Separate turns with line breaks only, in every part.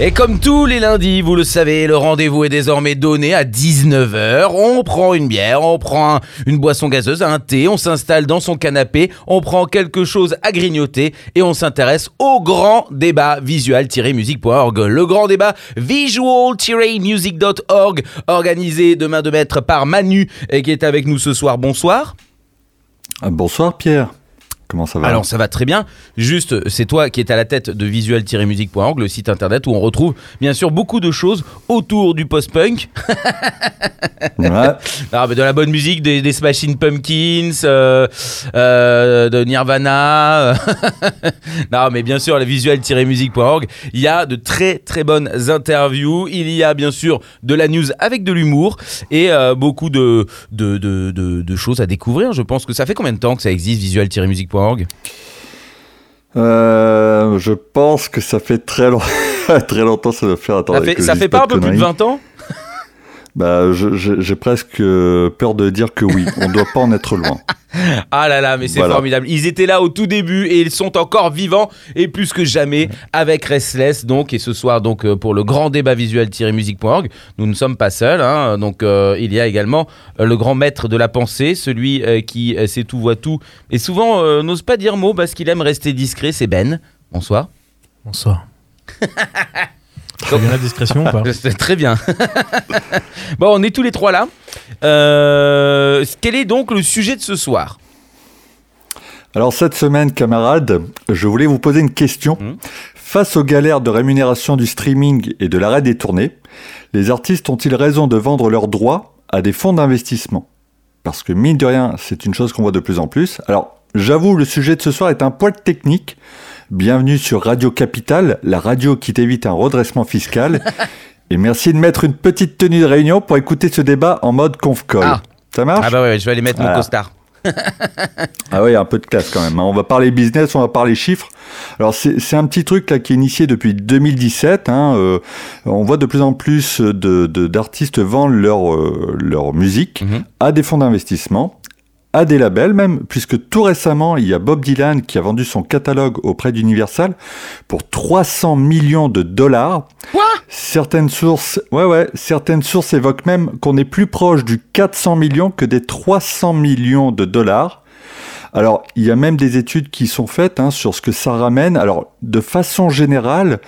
Et comme tous les lundis, vous le savez, le rendez-vous est désormais donné à 19h. On prend une bière, on prend un- une boisson gazeuse, un thé, on s'installe dans son canapé, on prend quelque chose à grignoter et on s'intéresse au grand débat visual-music.org. Le grand débat visual-music.org organisé de main de maître par Manu et qui est avec nous ce soir. Bonsoir.
Bonsoir Pierre. Comment ça va
Alors ça va très bien. Juste, c'est toi qui es à la tête de visual-music.org, le site internet où on retrouve bien sûr beaucoup de choses autour du post-punk.
Ouais.
Ah, mais de la bonne musique, des, des Smashing Pumpkins, euh, euh, de Nirvana. non, mais bien sûr, la visual-music.org. Il y a de très très bonnes interviews. Il y a bien sûr de la news avec de l'humour et euh, beaucoup de, de, de, de- de choses à découvrir. Je pense que ça fait combien de temps que ça existe,
Euh, je pense que ça fait très, long... très longtemps, ça doit faire. Attends,
Ça fait, ça fait pas un peu plus de
conneries.
20 ans
Bah, j'ai presque euh, peur de dire que oui. On doit pas en être loin.
Ah là là, mais c'est
Voilà.
formidable. Ils étaient là au tout début et ils sont encore vivants et plus que jamais avec Restless. Donc, et ce soir, donc, euh, pour le grand débat visuel-musique.org, nous ne sommes pas seuls. hein. donc, euh, il y a également le grand maître de la pensée, celui euh, qui euh, sait tout, voit tout et souvent euh, n'ose pas dire mot parce qu'il aime rester discret. C'est Ben. Bonsoir.
Bonsoir. Très bien la discrétion ou pas
C'est très bien. bon, on est tous les trois là. Euh, quel est donc le sujet de ce soir?
Alors, cette semaine, camarades, je voulais vous poser une question.
Mhm.
Face aux galères de rémunération du streaming et de l'arrêt des tournées, les artistes ont-ils raison de vendre leurs droits à des fonds d'investissement? Parce que, mine de rien, c'est une chose qu'on voit de plus en plus. Alors, j'avoue, le sujet de ce soir est un poil technique. Bienvenue sur Radio Capital, la radio qui t'évite un redressement fiscal. et merci de mettre une petite tenue de réunion pour écouter ce débat en mode conf-call.
Ah.
Ça marche
Ah bah ouais, je vais aller mettre mon
Voilà.
costard.
Ah oui, un peu de classe quand même. hein. On va parler business, on va parler chiffres. Alors c'est un petit truc là qui est initié depuis 2017. hein, euh, on voit de plus en plus de de- d'artistes vendre leur euh, leur musique
Mhm.
à des fonds d'investissement, à des labels même, puisque tout récemment il y a Bob Dylan qui a vendu son catalogue auprès d'Universal pour 300 millions de dollars.
Quoi?
Certaines sources, ouais ouais, certaines sources évoquent même qu'on est plus proche du 400 millions que des 300 millions de dollars. Alors, il y a même des études qui sont faites hein, sur ce que ça ramène. Alors, de façon générale,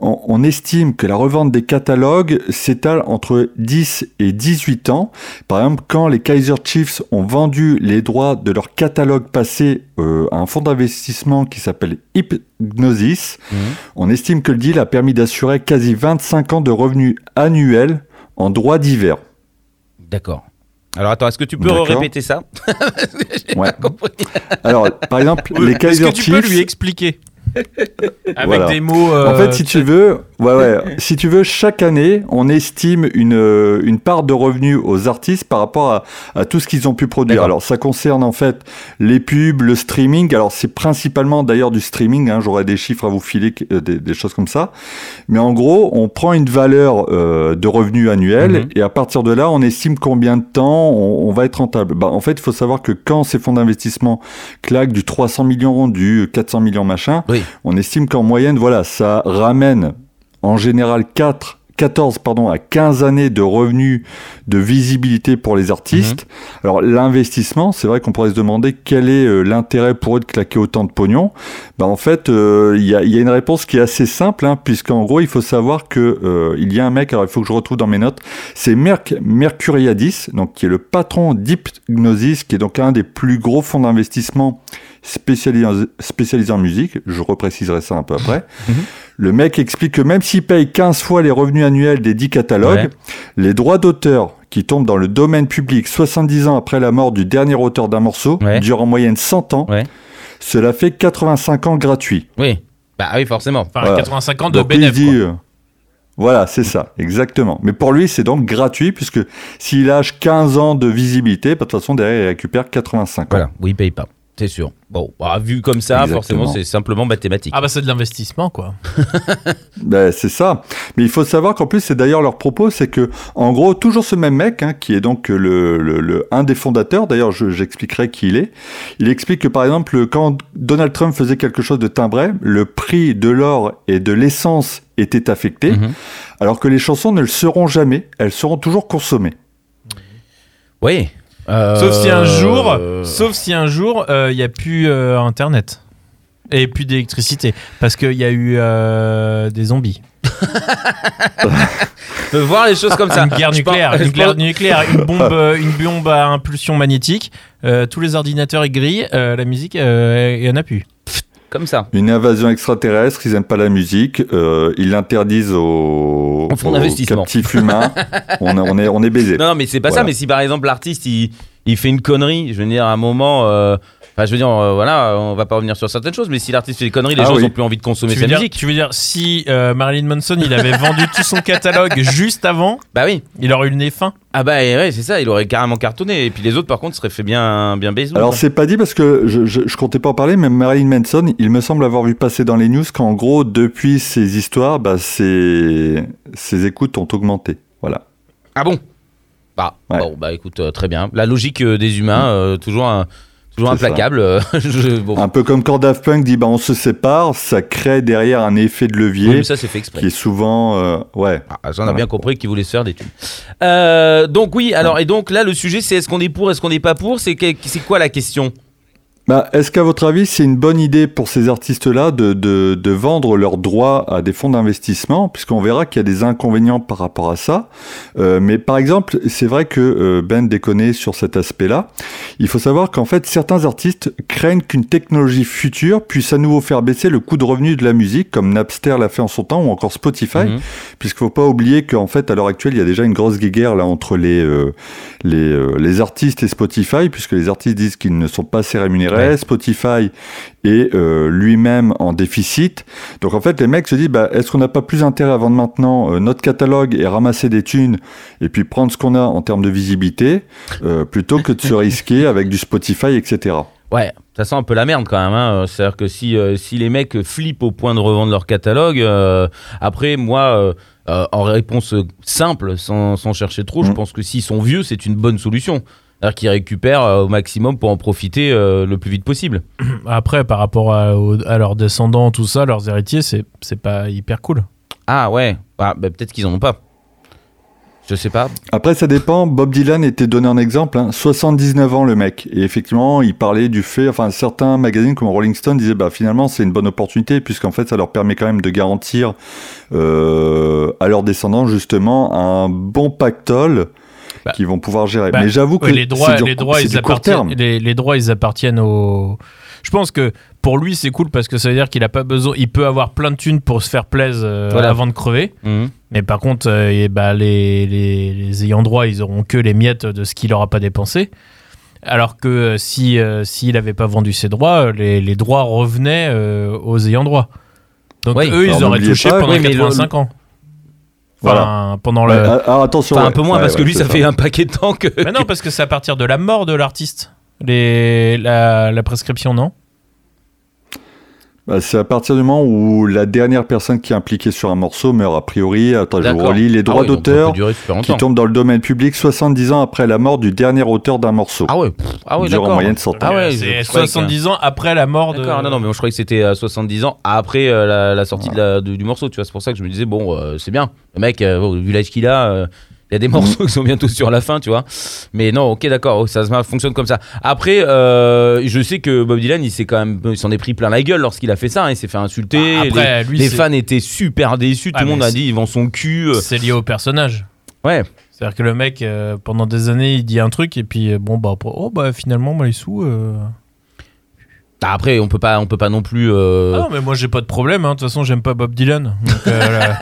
on, on estime que la revente des catalogues s'étale entre 10 et 18 ans. Par exemple, quand les Kaiser Chiefs ont vendu les droits de leur catalogue passé euh, à un fonds d'investissement qui s'appelle Hypnosis, on estime que le deal a permis d'assurer quasi 25 ans de revenus annuels en droits divers.
D'accord. Alors attends, est-ce que tu peux répéter ça
Ouais. Alors, par exemple, les
Est-ce
Kaiser
que tu peux lui expliquer Avec
Voilà.
des mots.
En
euh,
fait, si tu veux, ouais, ouais, si tu veux, chaque année, on estime une, euh, une part de revenus aux artistes par rapport à, à tout ce qu'ils ont pu produire. Alors, ça concerne en fait les pubs, le streaming. Alors, c'est principalement d'ailleurs du streaming. Hein, J'aurais des chiffres à vous filer, euh, des, des choses comme ça. Mais en gros, on prend une valeur euh, de revenus annuels
Mhm.
et à partir de là, on estime combien de temps on, on va être rentable. Bah, en fait, il faut savoir que quand ces fonds d'investissement claquent du 300 millions, du 400 millions machin,
Oui.
on estime qu'en moyenne, voilà, ça ramène en général 4, 14 pardon, à 15 années de revenus de visibilité pour les artistes. Alors l'investissement, c'est vrai qu'on pourrait se demander quel est euh, l'intérêt pour eux de claquer autant de pognon. Bah, en fait, euh, il y, a, il y a une réponse qui est assez simple, hein, puisqu'en gros, il faut savoir que euh, il y a un mec, alors il faut que je retrouve dans mes notes, c'est Merc Mercuriadis, donc qui est le patron d'Hypnosis, qui est donc un des plus gros fonds d'investissement spécialisé, spécialisé en musique. Je repréciserai ça un peu après. Le mec explique que même s'il paye 15 fois les revenus annuels des 10 catalogues,
Ouais.
les droits d'auteur qui tombent dans le domaine public 70 ans après la mort du dernier auteur d'un morceau
Ouais.
durent en moyenne 100 ans.
Ouais.
Cela fait 85 ans gratuits.
Oui. Bah oui, forcément.
Enfin,
Voilà.
85 ans de
Donc lui, il
bénéf.
dit,
quoi.
euh, voilà, c'est ça, exactement. Mais pour lui, c'est donc gratuit, puisque s'il lâche 15 ans de visibilité, de toute façon, derrière, il récupère 85 ans.
Voilà, oui, il paye pas. C'est sûr. Bon, bah, vu comme ça,
Exactement.
forcément, c'est simplement mathématique.
Ah bah c'est de l'investissement quoi.
Ben, c'est ça. Mais il faut savoir qu'en plus, c'est d'ailleurs leur propos, c'est que, en gros, toujours ce même mec, hein, qui est donc le, le, le- un des fondateurs, d'ailleurs, je- j'expliquerai qui il est, il explique que, par exemple, quand Donald Trump faisait quelque chose de timbré, le prix de l'or et de l'essence était affecté,
Mhm.
alors que les chansons ne le seront jamais, elles seront toujours consommées.
Oui. Euh,
Sauf si un jour,
euh,
sauf si un jour il y a plus euh, internet et plus d'électricité parce qu'il y a eu euh, des zombies.
peut voir les choses comme ça.
Une guerre
pense-
nucléaire, une guerre
pense-
nucléaire, une bombe, euh, une bombe à impulsion magnétique. euh, tous les ordinateurs ils grillent, euh, la musique, euh, il y en a plus.
Comme ça.
Une invasion extraterrestre, ils aiment pas la musique, euh, ils l'interdisent aux, aux captifs humains. on, a- on est, on est baisé.
Non, non, mais c'est pas ça. Mais si par exemple l'artiste il, il fait une connerie, je veux dire à un moment, euh, enfin je veux dire euh, voilà, on va pas revenir sur certaines choses, mais si l'artiste fait des conneries, les
Ah
gens
oui.
ont plus envie de consommer
Tu
sa
dire,
musique.
tu veux dire si euh, Marilyn Manson il avait vendu tout son catalogue juste avant,
Bah oui.
il aurait eu le nez fin.
Ah bah ouais, c'est ça. Il aurait carrément cartonné. Et puis les autres par contre seraient fait bien bien baiser.
Alors c'est pas dit parce que je, je, je comptais pas en parler, mais Marilyn Manson, il me semble avoir vu passer dans les news qu'en gros, depuis ces histoires, bah, ses, ses écoutes ont augmenté. Voilà.
Ah bon? Bah,
Ouais.
bon, bah écoute, euh, très bien. La logique euh, des humains, euh, toujours, un- toujours implacable. euh, je- bon.
Un peu comme quand Daft Punk dit bah, on se sépare, ça crée derrière un effet de levier
Oui, mais ça c'est fait exprès.
qui est souvent. euh, ouais.
Ah, ça, on a bien compris qu'il voulait se faire des thunes. Euh, donc oui, alors et donc là le sujet c'est est-ce qu'on est pour, est-ce qu'on n'est pas pour? C'est quoi la question?
Bah, Est-ce qu'à votre avis, c'est une bonne idée pour ces artistes-là de, de, de vendre leurs droits à des fonds d'investissement? Puisqu'on verra qu'il y a des inconvénients par rapport à ça. Euh, mais par exemple, c'est vrai que euh, Ben déconne sur cet aspect-là. Il faut savoir qu'en fait, certains artistes craignent qu'une technologie future puisse à nouveau faire baisser le coût de revenu de la musique, comme Napster l'a fait en son temps, ou encore Spotify.
Mhm.
Puisqu'il faut pas oublier qu'en fait, à l'heure actuelle, il y a déjà une grosse guéguerre là entre les, euh, les, euh, les artistes et Spotify, puisque les artistes disent qu'ils ne sont pas assez rémunérés.
Ouais.
Spotify est euh, lui-même en déficit. Donc en fait, les mecs se disent, bah, est-ce qu'on n'a pas plus intérêt à vendre maintenant euh, notre catalogue et ramasser des thunes et puis prendre ce qu'on a en termes de visibilité, euh, plutôt que de se risquer avec du Spotify, etc.
Ouais, ça sent un peu la merde quand même. Hein. C'est-à-dire que si, euh, si les mecs flippent au point de revendre leur catalogue, euh, après, moi, euh, en réponse simple, sans, sans chercher trop, je
Mm.
pense que s'ils sont vieux, c'est une bonne solution. C'est-à-dire qu'ils récupèrent euh, au maximum pour en profiter euh, le plus vite possible.
Après, par rapport à, leurs descendants, tout ça, leurs héritiers, c'est c'est pas hyper cool.
Ah ouais, ah, bah, peut-être qu'ils en ont pas. Je sais pas.
Après, ça dépend. Bob Dylan était donné en exemple. hein. 79 ans, le mec. Et effectivement, il parlait du fait. Enfin, certains magazines comme Rolling Stone disaient, bah, finalement, c'est une bonne opportunité, puisqu'en fait, ça leur permet quand même de garantir euh, à leurs descendants, justement, un bon pactole
Bah,
qu'ils vont pouvoir gérer.
bah,
Mais j'avoue que
les droits, les droits, ils appartiennent. Les, les droits, ils appartiennent au. Je pense que pour lui, c'est cool parce que ça veut dire qu'il a pas besoin. Il peut avoir plein de thunes pour se faire plaisir euh,
Voilà.
avant de crever.
Mhm.
Mais par contre, euh, et bah, les, les, les ayants droit, ils auront que les miettes de ce qu'il aura pas dépensé. Alors que euh, si euh, s'il n'avait pas vendu ses droits, les, les droits revenaient aux ayants droit. Donc
Oui.
eux, ils auraient touché
pas-
pendant
Oui, mais le-
85 ans.
Voilà.
Pendant le.
ah, ah, attention.
Un peu moins
Ouais,
parce que lui, ça, fait un paquet de temps que.
Mais non, parce que c'est à partir de la mort de l'artiste. Les, la, la prescription, non?
Bah, c'est à partir du moment où la dernière personne qui est impliquée sur un morceau meurt a priori. Attends, je vous relis les
Ah
droits
oui,
d'auteur qui tombent dans le domaine public 70 ans après la mort du dernier auteur d'un morceau.
Ah ouais, ah ouais,
en
d'accord.
moyenne 100 ans.
Ah ouais,
c'est
je croyais que-
70 ans après la mort de.
D'accord, non, non, mais moi, je croyais que c'était à 70 ans après euh, la, la sortie de la- de- du morceau, tu vois. C'est pour ça que je me disais, bon, euh, c'est bien. Le mec, euh, vu l'âge qu'il a, euh, il y a des morceaux qui sont bientôt sur la fin, tu vois. Mais non, ok, d'accord, ça fonctionne comme ça. Après, euh, je sais que Bob Dylan, il s'est quand même, il s'en est pris plein la gueule lorsqu'il a fait ça. hein, il s'est fait insulter.
Ah, après,
les
lui,
les
c'est-
fans étaient super déçus. Tout
Ah,
le monde a dit, ils vend son cul. euh,
C'est lié au personnage.
Ouais.
C'est-à-dire que le mec, euh, pendant des années, il dit un truc et puis, bon, bah, oh, bah, finalement, moi, les sous. euh,
Après, on peut pas, on peut pas non plus. euh,
Ah non, mais moi, j'ai pas de problème. hein. De toute façon, j'aime pas Bob Dylan. Euh, là,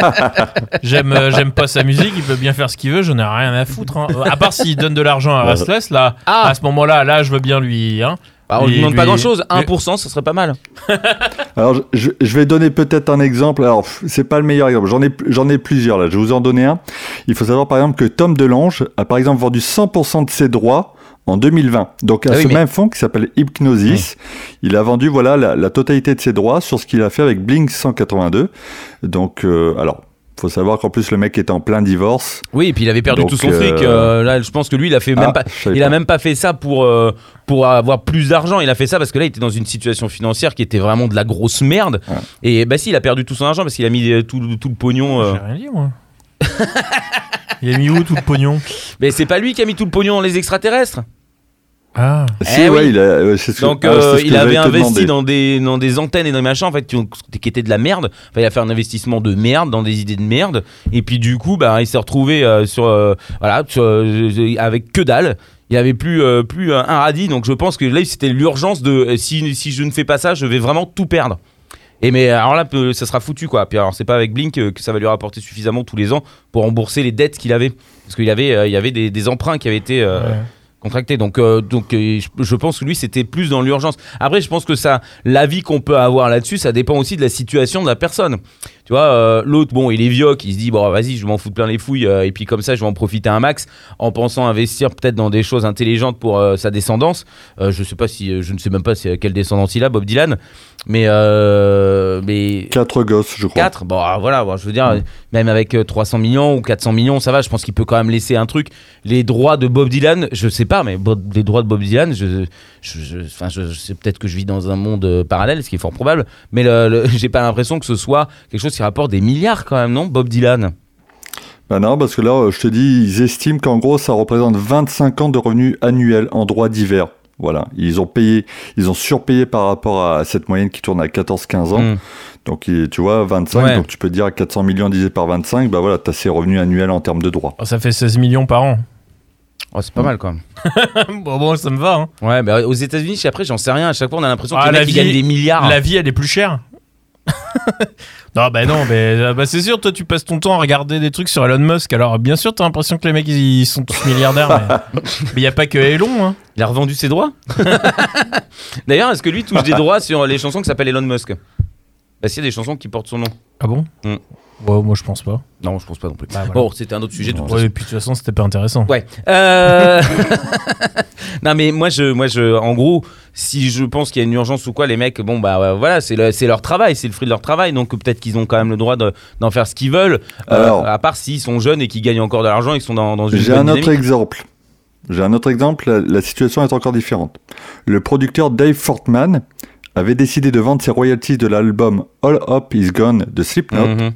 j'aime, euh, j'aime pas sa musique. Il peut bien faire ce qu'il veut. J'en ai rien à foutre. hein. À part s'il donne de l'argent à Restless, là,
Ah.
à ce moment-là, là, je veux bien lui. Hein.
bah, on lui- demande pas
lui-
grand chose.
lui-
1%, ce serait pas mal.
Alors, je, je- je vais donner peut-être un exemple. Alors, pff, c'est pas le meilleur exemple. J'en ai, j'en ai plusieurs là. Je vais vous en donner un. Il faut savoir par exemple que Tom DeLonge a par exemple vendu 100% de ses droits en 2020. Donc à
Ah oui,
ce
mais-
même fonds qui s'appelle Hypnosis, il a vendu voilà la, la totalité de ses droits sur ce qu'il a fait avec Blink 182. Donc euh, alors faut savoir qu'en plus le mec était en plein divorce.
Oui, et puis il avait perdu
Donc,
tout son
euh,
fric. euh, là, je pense que lui, il a fait même
Ah,
pas. Il a
pas.
même pas fait ça pour euh, pour avoir plus d'argent. Il a fait ça parce que là, il était dans une situation financière qui était vraiment de la grosse merde.
Ouais.
Et bah si, il a perdu tout son argent parce qu'il a mis euh, tout, tout le pognon. euh.
J'ai rien dit, moi. Il a mis où tout le pognon?
Mais c'est pas lui qui a mis tout le pognon dans les extraterrestres?
Ah.
Si
Eh
ouais,
oui.
il a c'est ce que-
Donc
ah,
euh,
c'est ce que
il avait investi dans des, dans des antennes et dans des machins en fait qui, ont- qui étaient de la merde. Enfin, il a fait un investissement de merde dans des idées de merde. Et puis du coup, bah, il s'est retrouvé euh, sur euh, voilà sur, euh, avec que dalle. Il avait plus euh, plus un radis. Donc je pense que là c'était l'urgence de euh, si, si je ne fais pas ça, je vais vraiment tout perdre. Et mais alors là, peu- ça sera foutu quoi. Puis alors c'est pas avec Blink euh, que ça va lui rapporter suffisamment tous les ans pour rembourser les dettes qu'il avait, parce qu'il avait euh, il y avait des, des emprunts qui avaient été euh,
Ouais.
Contracté. Donc, euh, donc euh, je, pense que lui, c'était plus dans l'urgence. Après, je pense que ça, l'avis qu'on peut avoir là-dessus, ça dépend aussi de la situation de la personne. Tu vois, euh, l'autre, bon, il est vieux, il se dit, bon, vas-y, je m'en foutre plein les fouilles, euh, et puis comme ça, je vais en profiter un max, en pensant investir peut-être dans des choses intelligentes pour euh, sa descendance. Je sais pas si, je ne sais même pas si, quelle descendance il a, Bob Dylan, mais, mais
Quatre gosses, je crois.
4 bon ah, voilà bon, je veux dire même avec euh, 300 millions ou 400 millions ça va je pense qu'il peut quand même laisser un truc les droits de Bob Dylan je sais pas mais Bob- les droits de Bob Dylan je je, je, enfin, je, je sais peut-être que je vis dans un monde parallèle ce qui est fort probable mais le, le- j'ai pas l'impression que ce soit quelque chose qui rapporte des milliards quand même non Bob Dylan?
Bah non, parce que là, euh, je te dis, ils estiment qu'en gros, ça représente 25 ans de revenus annuels en droits divers. Voilà, ils ont payé, ils ont surpayé par rapport à cette moyenne qui tourne à 14-15 ans.
Mm.
Donc, tu vois, 25,
Ouais.
donc tu peux dire 400 millions divisé par 25, bah voilà, t'as ces revenus annuels en termes de droits.
Oh, ça fait 16 millions par an.
oh, c'est pas mal quand même
bon, bon, ça me va. Hein.
ouais mais aux États-Unis après j'en sais rien à chaque fois on a l'impression que
Ah,
les ils
vie-
gagnent des milliards
La vie, elle est plus chère. non, bah non, mais euh, bah, c'est sûr, toi, tu passes ton temps à regarder des trucs sur Elon Musk. Alors, bien sûr, t'as l'impression que les mecs, ils, sont tous milliardaires. mais il n'y a pas que Elon. Hein.
Il a revendu ses droits D'ailleurs, est-ce que lui touche des droits sur les chansons qui s'appellent Elon Musk? Parce qu'il y a des chansons qui portent son nom.
Ah bon?
Mm.
Ouais, moi, je pense pas.
Non, je pense pas non plus.
Bah, voilà.
Bon, c'était un autre sujet de toute
Ouais,
façon.
et puis, de toute façon, c'était pas intéressant.
Ouais. Euh... non, mais moi, je, moi, je, en gros, si je pense qu'il y a une urgence ou quoi, les mecs, bon, bah voilà, c'est le- c'est leur travail, c'est le fruit de leur travail, donc peut-être qu'ils ont quand même le droit de- d'en faire ce qu'ils veulent. Euh,
Alors.
à part s'ils sont jeunes et qu'ils gagnent encore de l'argent, ils sont dans, dans une
J'ai un autre exemple. J'ai un autre exemple, la, la situation est encore différente. Le producteur Dave Fortman avait décidé de vendre ses royalties de l'album All Up Is Gone de Slipknot.
Mhm.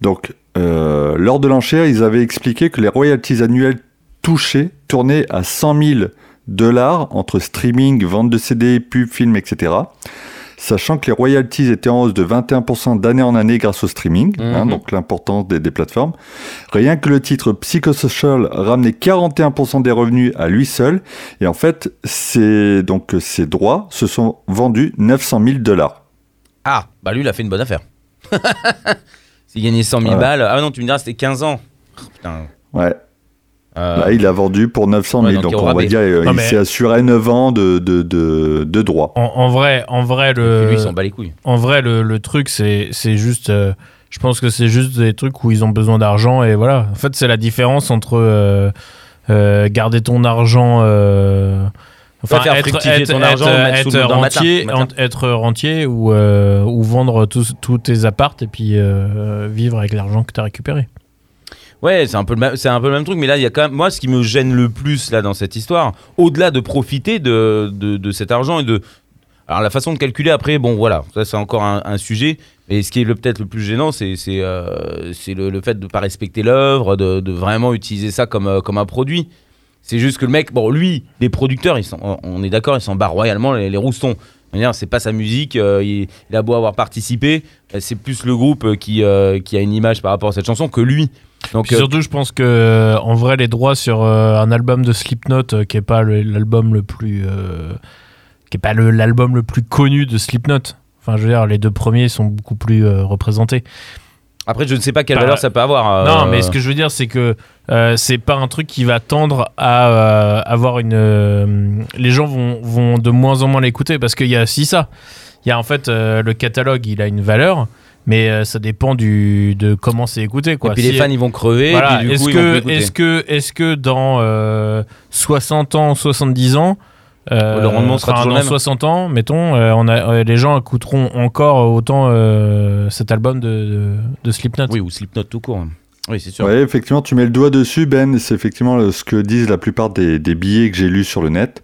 Donc, euh, lors de l'enchère, ils avaient expliqué que les royalties annuelles touchées tournaient à 100 000 dollars entre streaming, vente de CD, pub, film, etc. Sachant que les royalties étaient en hausse de 21% d'année en année grâce au streaming, hein,
Mhm.
donc l'importance des, des plateformes. Rien que le titre Psychosocial ramenait 41% des revenus à lui seul. Et en fait, donc ces droits se sont vendus 900 000 dollars.
Ah, bah lui, il a fait une bonne affaire. S'il gagnait 100 000
Ouais.
balles. Ah non, tu me diras, c'était 15 ans. Oh, putain.
Ouais.
Euh,
Là, il a vendu pour 900 000.
Ouais, donc
on va dire, euh,
Non,
il
mais-
s'est assuré 9 ans de, de, de, de droits.
En, en vrai, en vrai, le,
lui, il s'en bat les couilles.
en vrai, le, le truc, c'est c'est juste. euh, je pense que c'est juste des trucs où ils ont besoin d'argent et voilà. En fait, c'est la différence entre euh, euh, garder ton argent. euh,
ton sous
être
matin, matin.
en- être rentier ou, euh, ou vendre tous tous tes appartes et puis euh, vivre avec l'argent que tu as récupéré.
Ouais, c'est un peu le c'est un peu le même truc, mais là, il y a quand même, moi, ce qui me gêne le plus là dans cette histoire, au-delà de profiter de, de, cet argent et de, alors la façon de calculer après, bon, voilà, ça c'est encore un, sujet, mais ce qui est peut-être le plus gênant, c'est euh, le, le fait de pas respecter l'œuvre, de, vraiment utiliser ça comme euh, comme un produit. C'est juste que le mec, bon, lui, les producteurs, ils on- est d'accord, ils s'en barrent royalement les, les roustons. C'est pas sa musique, euh, il, il a beau avoir participé, euh, c'est plus le groupe qui, qui a une image par rapport à cette chanson que lui. Donc,
Puis
euh,
surtout, je pense que euh, en vrai, les droits sur euh, un album de Slipknot, qui est pas l'album le plus, qui est pas l'album le plus connu de Slipknot. Enfin, je veux dire, les deux premiers sont beaucoup plus euh, représentés.
Après, je ne sais pas quelle
Bah,
valeur ça peut avoir. euh,
Non, mais ce que je veux dire, c'est que euh, c'est pas un truc qui va tendre à avoir une. les gens vont, vont de moins en moins l'écouter parce qu'il y a aussi ça. Il y a en fait le catalogue, il a une valeur, mais euh, ça dépend du, de comment c'est écouté. Quoi.
Et puis
Si-
les fans ils vont crever. et
voilà,
puis du
est-ce que, est-ce que, est-ce que dans euh, 60 ans, 70 ans, euh,
Le rendement sera
enfin,
toujours
dans
le même.
60 ans, mettons, euh, on a, euh, les gens écouteront encore autant euh, cet album de, de, de Slipknot.
Oui, ou Slipknot tout court. Oui, c'est sûr.
Ouais, effectivement, tu mets le doigt dessus, Ben. C'est effectivement ce que disent la plupart des, billets que j'ai lus sur le net.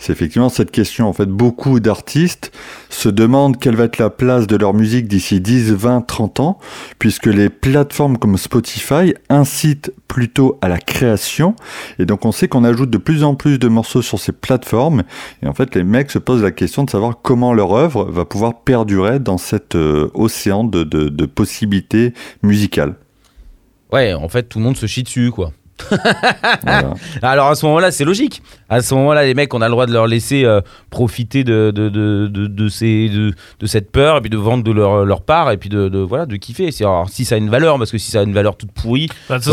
C'est effectivement cette question. En fait, beaucoup d'artistes se demandent quelle va être la place de leur musique d'ici 10, 20, 30 ans, puisque les plateformes comme Spotify incitent plutôt à la création. Et donc, on sait qu'on ajoute de plus en plus de morceaux sur ces plateformes. Et en fait, les mecs se posent la question de savoir comment leur œuvre va pouvoir perdurer dans cet euh, océan de possibilités musicales.
Ouais, en fait, tout le monde se chie dessus, quoi.
Voilà.
Alors à ce moment-là, c'est logique. À ce moment-là, les mecs, on a le droit de leur laisser euh, profiter de, de, de, de, de ces, de, de cette peur, et puis de vendre de leur, leur part, et puis de, de, voilà, de kiffer. Alors, si ça a une valeur, parce que si ça a une valeur toute pourrie,
Bah, c'est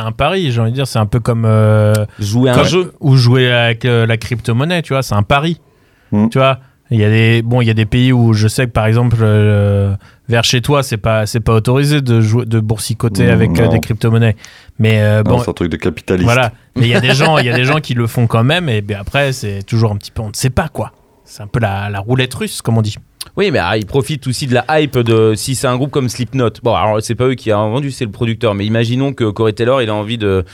un
un, pari, j'ai envie de dire. C'est un peu comme. euh,
jouer à un
comme-
jeu.
Ou jouer avec euh, la crypto-monnaie, tu vois, c'est un pari.
Mm.
Tu vois, il y a des bon, il y a des pays où je sais que par exemple euh, vers chez toi, c'est pas c'est pas autorisé de jouer de boursicoter
Mm,
avec euh, des crypto-monnaies. Mais euh, bon,
c'est un truc de capitaliste.
voilà, mais il y a des gens, il y a des gens qui le font quand même et bien après c'est toujours un petit peu on ne sait pas quoi. C'est un peu la, la roulette russe comme on dit.
Oui, mais ah, ils profitent aussi de la hype de si c'est un groupe comme Slipknot. Bon, alors c'est pas eux qui ont vendu, c'est le producteur. Mais imaginons que Corey Taylor, il a envie de,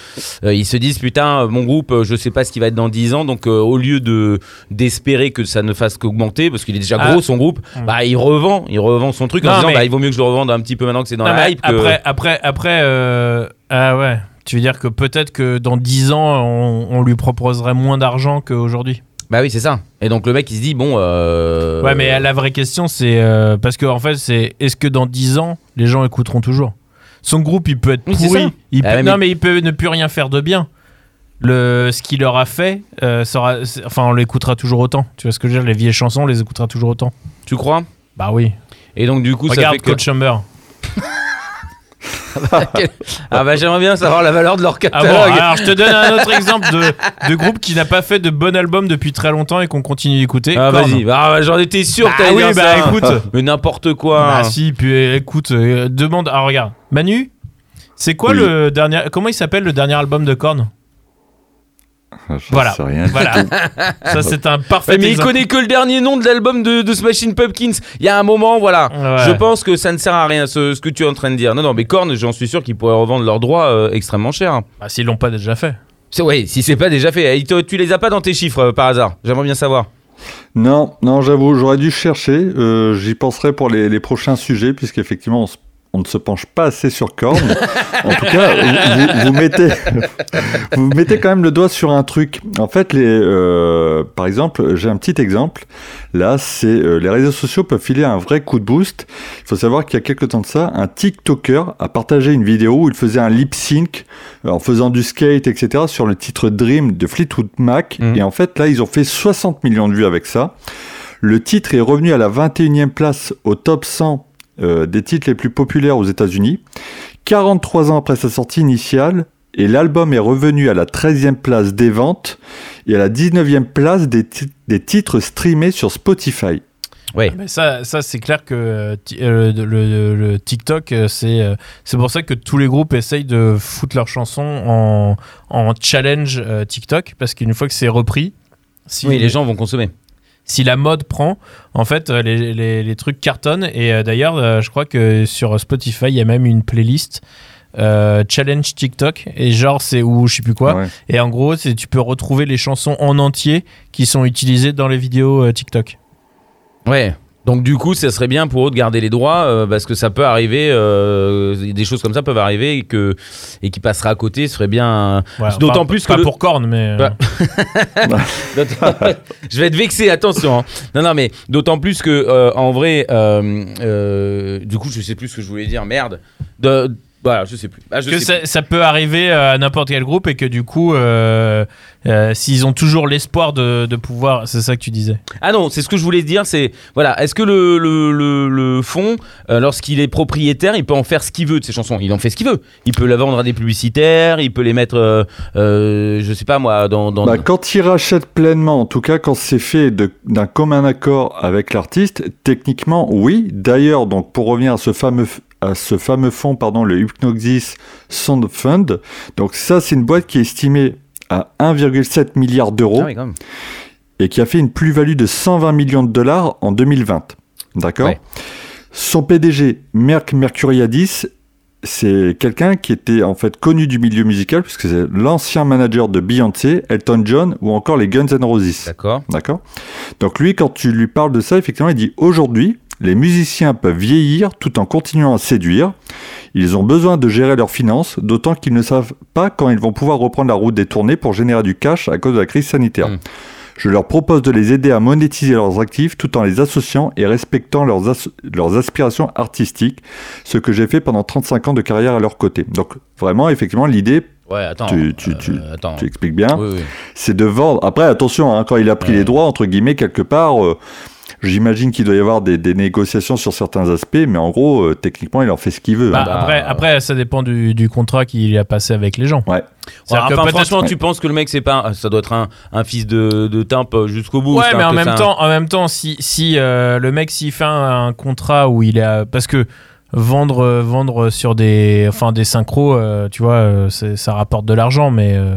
euh, ils se disent putain, mon groupe, euh, je sais pas ce qu'il va être dans 10 ans, donc euh, au lieu de d'espérer que ça ne fasse qu'augmenter, parce qu'il est déjà
Ah.
gros son groupe, bah il revend, il revend son truc en disant
mais-
bah il vaut mieux que je le revende un petit peu maintenant que c'est dans
Non,
la hype. que-
Après, après, après, euh, ah ouais. Tu veux dire que peut-être que dans 10 ans, on, on lui proposerait moins d'argent qu'aujourd'hui?
Bah oui, c'est ça. Et donc le mec il se dit bon. euh,
Ouais, mais la vraie question, c'est. euh, parce que, en fait, c'est est-ce que dans 10 ans, les gens écouteront toujours? Son groupe, il peut être
Oui,
pourri. Il peut-
Ah, mais-
Non, mais il peut ne plus rien faire de bien. Le, ce qu'il leur a fait, euh, sera, enfin, on l'écoutera toujours autant. Tu vois ce que je veux dire? Les vieilles chansons, on les écoutera toujours autant.
Tu crois?
Bah oui.
Et donc du coup ça
Regarde
fait que.
Cold Chamber.
Ah bah j'aimerais bien savoir la valeur de leur
Ah
catalogue.
bon, alors je te donne un autre exemple de, de groupe qui n'a pas fait de bon album depuis très longtemps et qu'on continue d'écouter.
Ah, vas-y, bah, j'en étais sûr
Bah
que t'allais
oui, bah
ça.
écoute.
Mais n'importe quoi.
Ah si, puis euh, écoute, euh, demande. Ah regarde, Manu, c'est quoi
Oui.
le dernier Comment il s'appelle le dernier album de Korn? Voilà.
sais rien.
Voilà, ça c'est un parfait
Ouais, mais il connaît que le dernier nom de l'album de, de Smashing Pumpkins. Il y a un moment, voilà.
Ouais.
Je pense que ça ne sert à rien ce, ce que tu es en train de dire. Non, non, mais Korn, j'en suis sûr qu'ils pourraient revendre leurs droits euh, extrêmement cher.
Bah, S'ils l'ont pas déjà fait.
C'est ouais, si c'est pas déjà fait. Et tu, tu les as pas dans tes chiffres euh, par hasard. J'aimerais bien savoir.
Non, non, j'avoue, j'aurais dû chercher. euh, J'y penserai pour les, les prochains sujets, puisqu'effectivement, on, se- on ne se penche pas assez sur Korn. en tout cas, vous, mettez, vous mettez quand même le doigt sur un truc. En fait, les, euh, par exemple, j'ai un petit exemple. Là, c'est euh, les réseaux sociaux peuvent filer un vrai coup de boost. Il faut savoir qu'il y a quelques temps de ça, un TikToker a partagé une vidéo où il faisait un lip sync euh, en faisant du skate, etc. sur le titre Dream de Fleetwood Mac.
Mhm.
Et en fait, là, ils ont fait 60 millions de vues avec ça. Le titre est revenu à la 21e place au top 100 euh, des titres les plus populaires aux États-Unis. 43 ans après sa sortie initiale, et l'album est revenu à la 13e place des ventes et à la 19e place des, ti- des titres streamés sur Spotify.
Ouais.
Mais ça, ça c'est clair que euh, euh, le, le- le TikTok, c'est euh, c'est pour ça que tous les groupes essayent de foutre leurs chansons en, en challenge euh, TikTok, parce qu'une fois que c'est repris, si,
Oui, les gens vont consommer.
Si la mode prend, en fait, euh, les, les- les trucs cartonnent. Et euh, d'ailleurs, euh, je crois que sur Spotify, il y a même une playlist. euh, challenge TikTok et genre c'est où je sais plus quoi
Ouais.
et en gros c'est tu peux retrouver les chansons en entier qui sont utilisées dans les vidéos euh, TikTok
Ouais. Donc du coup, ça serait bien pour eux de garder les droits euh, parce que ça peut arriver, euh, des choses comme ça peuvent arriver et que et qui passera à côté, ce serait bien.
Ouais,
D'autant
enfin,
plus que
pas
le-
pour Korn mais
Bah, je vais être vexé, attention. hein. Non, non, mais d'autant plus que, euh, en vrai, euh, euh, du coup, je sais plus ce que je voulais dire, merde. De- Voilà, je sais plus. Ah, je
que
sais
ça, ça peut arriver euh, à n'importe quel groupe et que du coup, euh, euh, s'ils ont toujours l'espoir de, de pouvoir. C'est ça que tu disais.
plus. Ah non, c'est ce que je voulais dire. C'est voilà, est-ce que le le, le, le fond, euh, lorsqu'il est propriétaire, il peut en faire ce qu'il veut de ses chansons? Il en fait ce qu'il veut. Il peut la vendre à des publicitaires. Il peut les mettre, euh, euh, je sais pas moi, dans. dans
Bah, quand il rachète pleinement, en tout cas quand c'est fait de- d'un commun accord avec l'artiste, techniquement oui. D'ailleurs, donc pour revenir à ce fameux à ce fameux fonds, pardon, le Hypnosis Sound Fund. Donc ça, c'est une boîte qui est estimée à 1,7 milliard d'euros
Ah oui,
et qui a fait une plus-value de 120 millions de dollars en 2020. D'accord
Ouais.
Son PDG, Merck Mercuriadis, c'est quelqu'un qui était en fait connu du milieu musical puisque c'est l'ancien manager de Beyoncé, Elton John ou encore les Guns N' Roses.
D'accord.
D'accord Donc lui, quand tu lui parles de ça, effectivement, il dit aujourd'hui, les musiciens peuvent vieillir tout en continuant à séduire. Ils ont besoin de gérer leurs finances, d'autant qu'ils ne savent pas quand ils vont pouvoir reprendre la route des tournées pour générer du cash à cause de la crise sanitaire.
Mm.
Je leur propose de les aider à monétiser leurs actifs tout en les associant et respectant leurs, as- leurs aspirations artistiques, ce que j'ai fait pendant 35 ans de carrière à leur côté. Donc vraiment, effectivement, l'idée,
Ouais, attends.
tu, tu, tu,
euh, attends.
tu expliques bien,
Oui, oui.
c'est de vendre. Après, attention, hein, quand il a pris
Ouais.
les droits, entre guillemets, quelque part, euh, j'imagine qu'il doit y avoir des, des négociations sur certains aspects, mais en gros, euh, techniquement, il en fait ce qu'il veut.
Bah,
hein.
bah,
après,
euh,
après, ça dépend du, du contrat qu'il a passé avec les gens.
Ouais.
C'est-à-dire que
enfin,
peut-être-
franchement, tu penses que le mec, c'est pas, ça doit être un, un fils de, de timpe jusqu'au bout.
Ouais, mais en même
ça.
temps, en même temps, si, si euh, le mec s'il fait un, un contrat où il a, parce que vendre, euh, vendre sur des, enfin des synchros, euh, tu vois, euh, ça rapporte de l'argent, mais euh,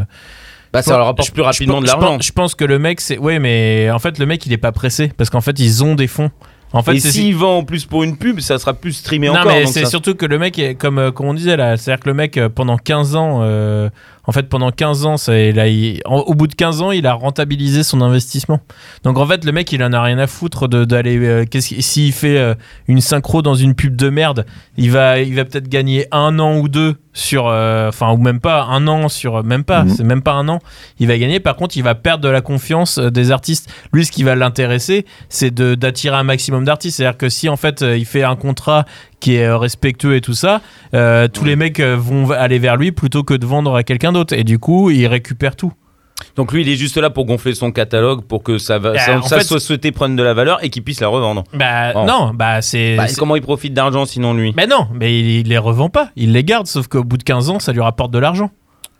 bah, ça leur rapporte
je-
plus
je
rapidement
pense-
de l'argent.
Je pense que le mec, c'est, ouais, mais en fait, le mec, il est pas pressé parce qu'en fait, ils ont des fonds. En fait,
Et s'il vend en plus pour une pub, ça sera plus streamé
non,
encore.
mais
donc
c'est
ça-
surtout que le mec, est- comme, euh, comme on disait là, c'est-à-dire que le mec, euh, pendant 15 ans, euh, en fait, pendant 15 ans, là, il- en- au bout de 15 ans, il a rentabilisé son investissement. Donc en fait, le mec, il en a rien à foutre de, d'aller. euh, qu'est-ce s'il fait euh, une synchro dans une pub de merde, il va, il va peut-être gagner un an ou deux sur. euh, Enfin, ou même pas, un an sur. Même pas,
Mhm.
c'est même pas un an. Il va gagner. Par contre, il va perdre de la confiance euh, des artistes. Lui, ce qui va l'intéresser, c'est de, d'attirer un maximum d'artistes. C'est-à-dire que si en fait, euh, il fait un contrat qui est euh, respectueux et tout ça, euh, tous les mecs euh, vont aller vers lui plutôt que de vendre à quelqu'un d'autre. Et du coup, il récupère tout.
Donc lui, il est juste là pour gonfler son catalogue, pour que ça va,
Bah,
sa, sa
fait-
société prenne de la valeur et qu'il puisse la revendre.
Bah
Oh.
non, bah c'est.
Bah,
c'est-
comment il profite d'argent sinon lui?
Mais non, mais il, il les revend pas, il les garde, sauf qu'au bout de 15 ans, ça lui rapporte de l'argent.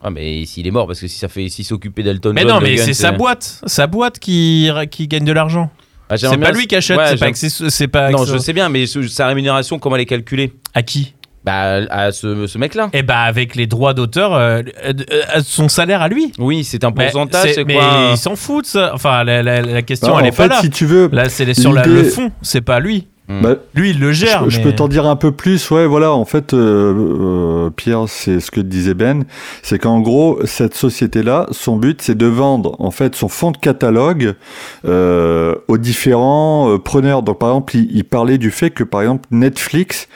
Ah mais s'il est mort, parce que si ça fait s'il s'occupait d'Elton
Mais
John,
non, mais
Guns,
c'est sa boîte, sa boîte qui, qui gagne de l'argent.
Ah,
C'est pas lui qui achète,
Ouais,
c'est pas
j'aime-
que c'est c'est pas
Non, je sais bien, mais sa rémunération, comment elle est calculée?
À qui?
Bah à ce, ce mec-là.
Eh bah avec les droits d'auteur, euh, euh, euh, son salaire à lui.
Oui, c'est un
Mais
pourcentage, c'est
mais
quoi?
il s'en fout de ça. Enfin, la, la- la question,
Non,
elle est
fait,
pas là.
si tu veux,
Là, c'est sur la- le fond, c'est pas lui.
Hmm.
bah,
Lui, il le gère.
je, peux t'en dire un peu plus. Ouais, voilà, en fait, euh, euh, Pierre, c'est ce que disait Ben, c'est qu'en gros, cette société-là, son but, c'est de vendre en fait son fonds de catalogue euh, aux différents euh, preneurs. Donc, par exemple, il, il parlait du fait que, par exemple, Netflix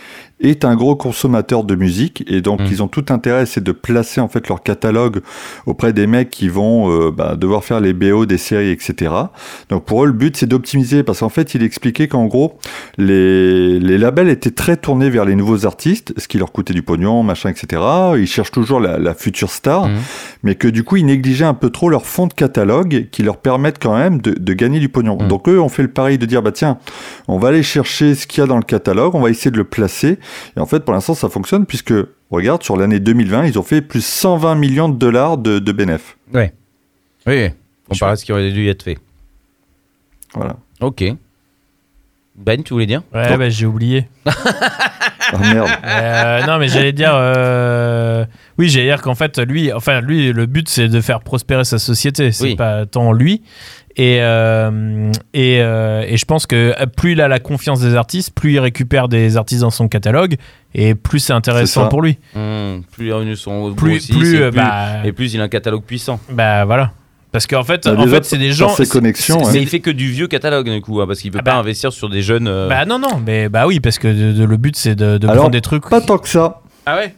est un gros consommateur de musique et donc
Mm.
ils ont tout intérêt c'est de placer en fait leur catalogue auprès des mecs qui vont euh, bah, devoir faire les BO des séries etc donc pour eux le but c'est d'optimiser parce qu'en fait il expliquait qu'en gros les, les labels étaient très tournés vers les nouveaux artistes, ce qui leur coûtait du pognon, machin, etc. Ils cherchent toujours la, la future star,
Mhm.
mais que du coup, ils négligeaient un peu trop leur fonds de catalogue qui leur permettent quand même de, de gagner du pognon.
Mhm.
Donc eux ont fait le pari de dire, bah tiens, on va aller chercher ce qu'il y a dans le catalogue, on va essayer de le placer. Et en fait, pour l'instant, ça fonctionne puisque, regarde, sur l'année 2020, ils ont fait plus 120 millions de dollars de, de bénéfices.
Ouais. Oui, comparé à ce qui aurait dû être fait.
Voilà.
Ok. Ben, tu voulais dire?
Ouais, bah, j'ai oublié.
Ah merde.
Euh, non, mais j'allais dire. euh, Oui, j'allais dire qu'en fait, lui, enfin, lui, le but, c'est de faire prospérer sa société. C'est
Oui.
pas tant lui. Et, euh, et, euh, et je pense que plus il a la confiance des artistes, plus il récupère des artistes dans son catalogue, et plus c'est intéressant pour lui.
Hmm, Plus les revenus sont
Plus, plus,
et
euh,
plus,
bah,
et plus il a un catalogue puissant.
bah voilà. Parce qu'en fait,
Bah,
en fait c'est des gens.
ses connexions,
Mais il fait que du vieux catalogue du coup, hein, parce qu'il peut
Ah
pas
bah.
investir sur des jeunes. euh,
Bah non, non, mais bah oui, parce que de- de- le but c'est de, de
Alors,
prendre des trucs.
Pas tant que ça.
Ah ouais?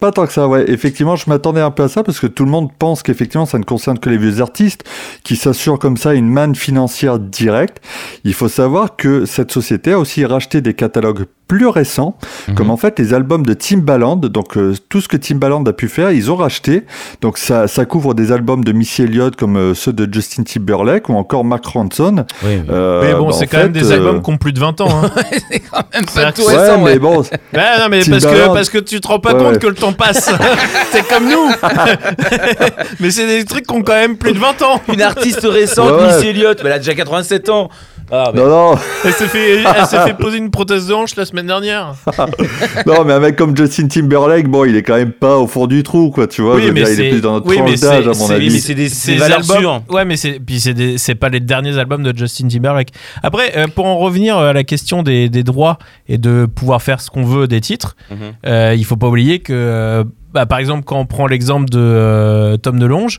Pas tant que ça, ouais. Effectivement, je m'attendais un peu à ça parce que tout le monde pense qu'effectivement, ça ne concerne que les vieux artistes qui s'assurent comme ça une manne financière directe. Il faut savoir que cette société a aussi racheté des catalogues plus récents,
Mhm.
comme en fait les albums de Timbaland. Donc euh, tout ce que Timbaland a pu faire, ils ont racheté. Donc ça, ça couvre des albums de Missy Elliott comme euh, ceux de Justin Timberlake ou encore Mark Ronson.
Oui,
Euh,
Mais bon,
bah,
c'est quand même des
euh,
albums qui ont plus de 20 ans. Hein.
Même pas tout
que-
Ouais,
récent,
mais
ouais.
bon,
Bah, non, mais parce que, parce que tu te rends pas
Ouais,
compte
ouais.
que le temps passe. T'es comme nous. mais c'est des trucs qui ont quand même plus de 20 ans.
Une artiste récente,
Ouais, ouais.
Missy Elliott, mais elle a déjà 87 ans. Ah, mais-
non, non,
Elle s'est fait, elle s'est fait poser une prothèse de hanche la semaine dernière.
non, mais un mec comme Justin Timberlake, bon, il est quand même pas au fond du trou, quoi, tu vois.
Oui,
je veux
mais
dire, il
c'est-
est plus dans notre
oui, mais
tranche d'âge,
c'est-
à mon
c'est-
avis.
Oui, mais c'est des, c'est des
albums-
sûres.
Ouais, mais c'est puis c'est des- c'est pas les derniers albums de Justin Timberlake. Après, euh, pour en revenir à la question des, des droits et de pouvoir faire ce qu'on veut des titres,
Mhm.
euh, il faut pas oublier que, euh, bah, par exemple, quand on prend l'exemple de euh, Tom DeLonge,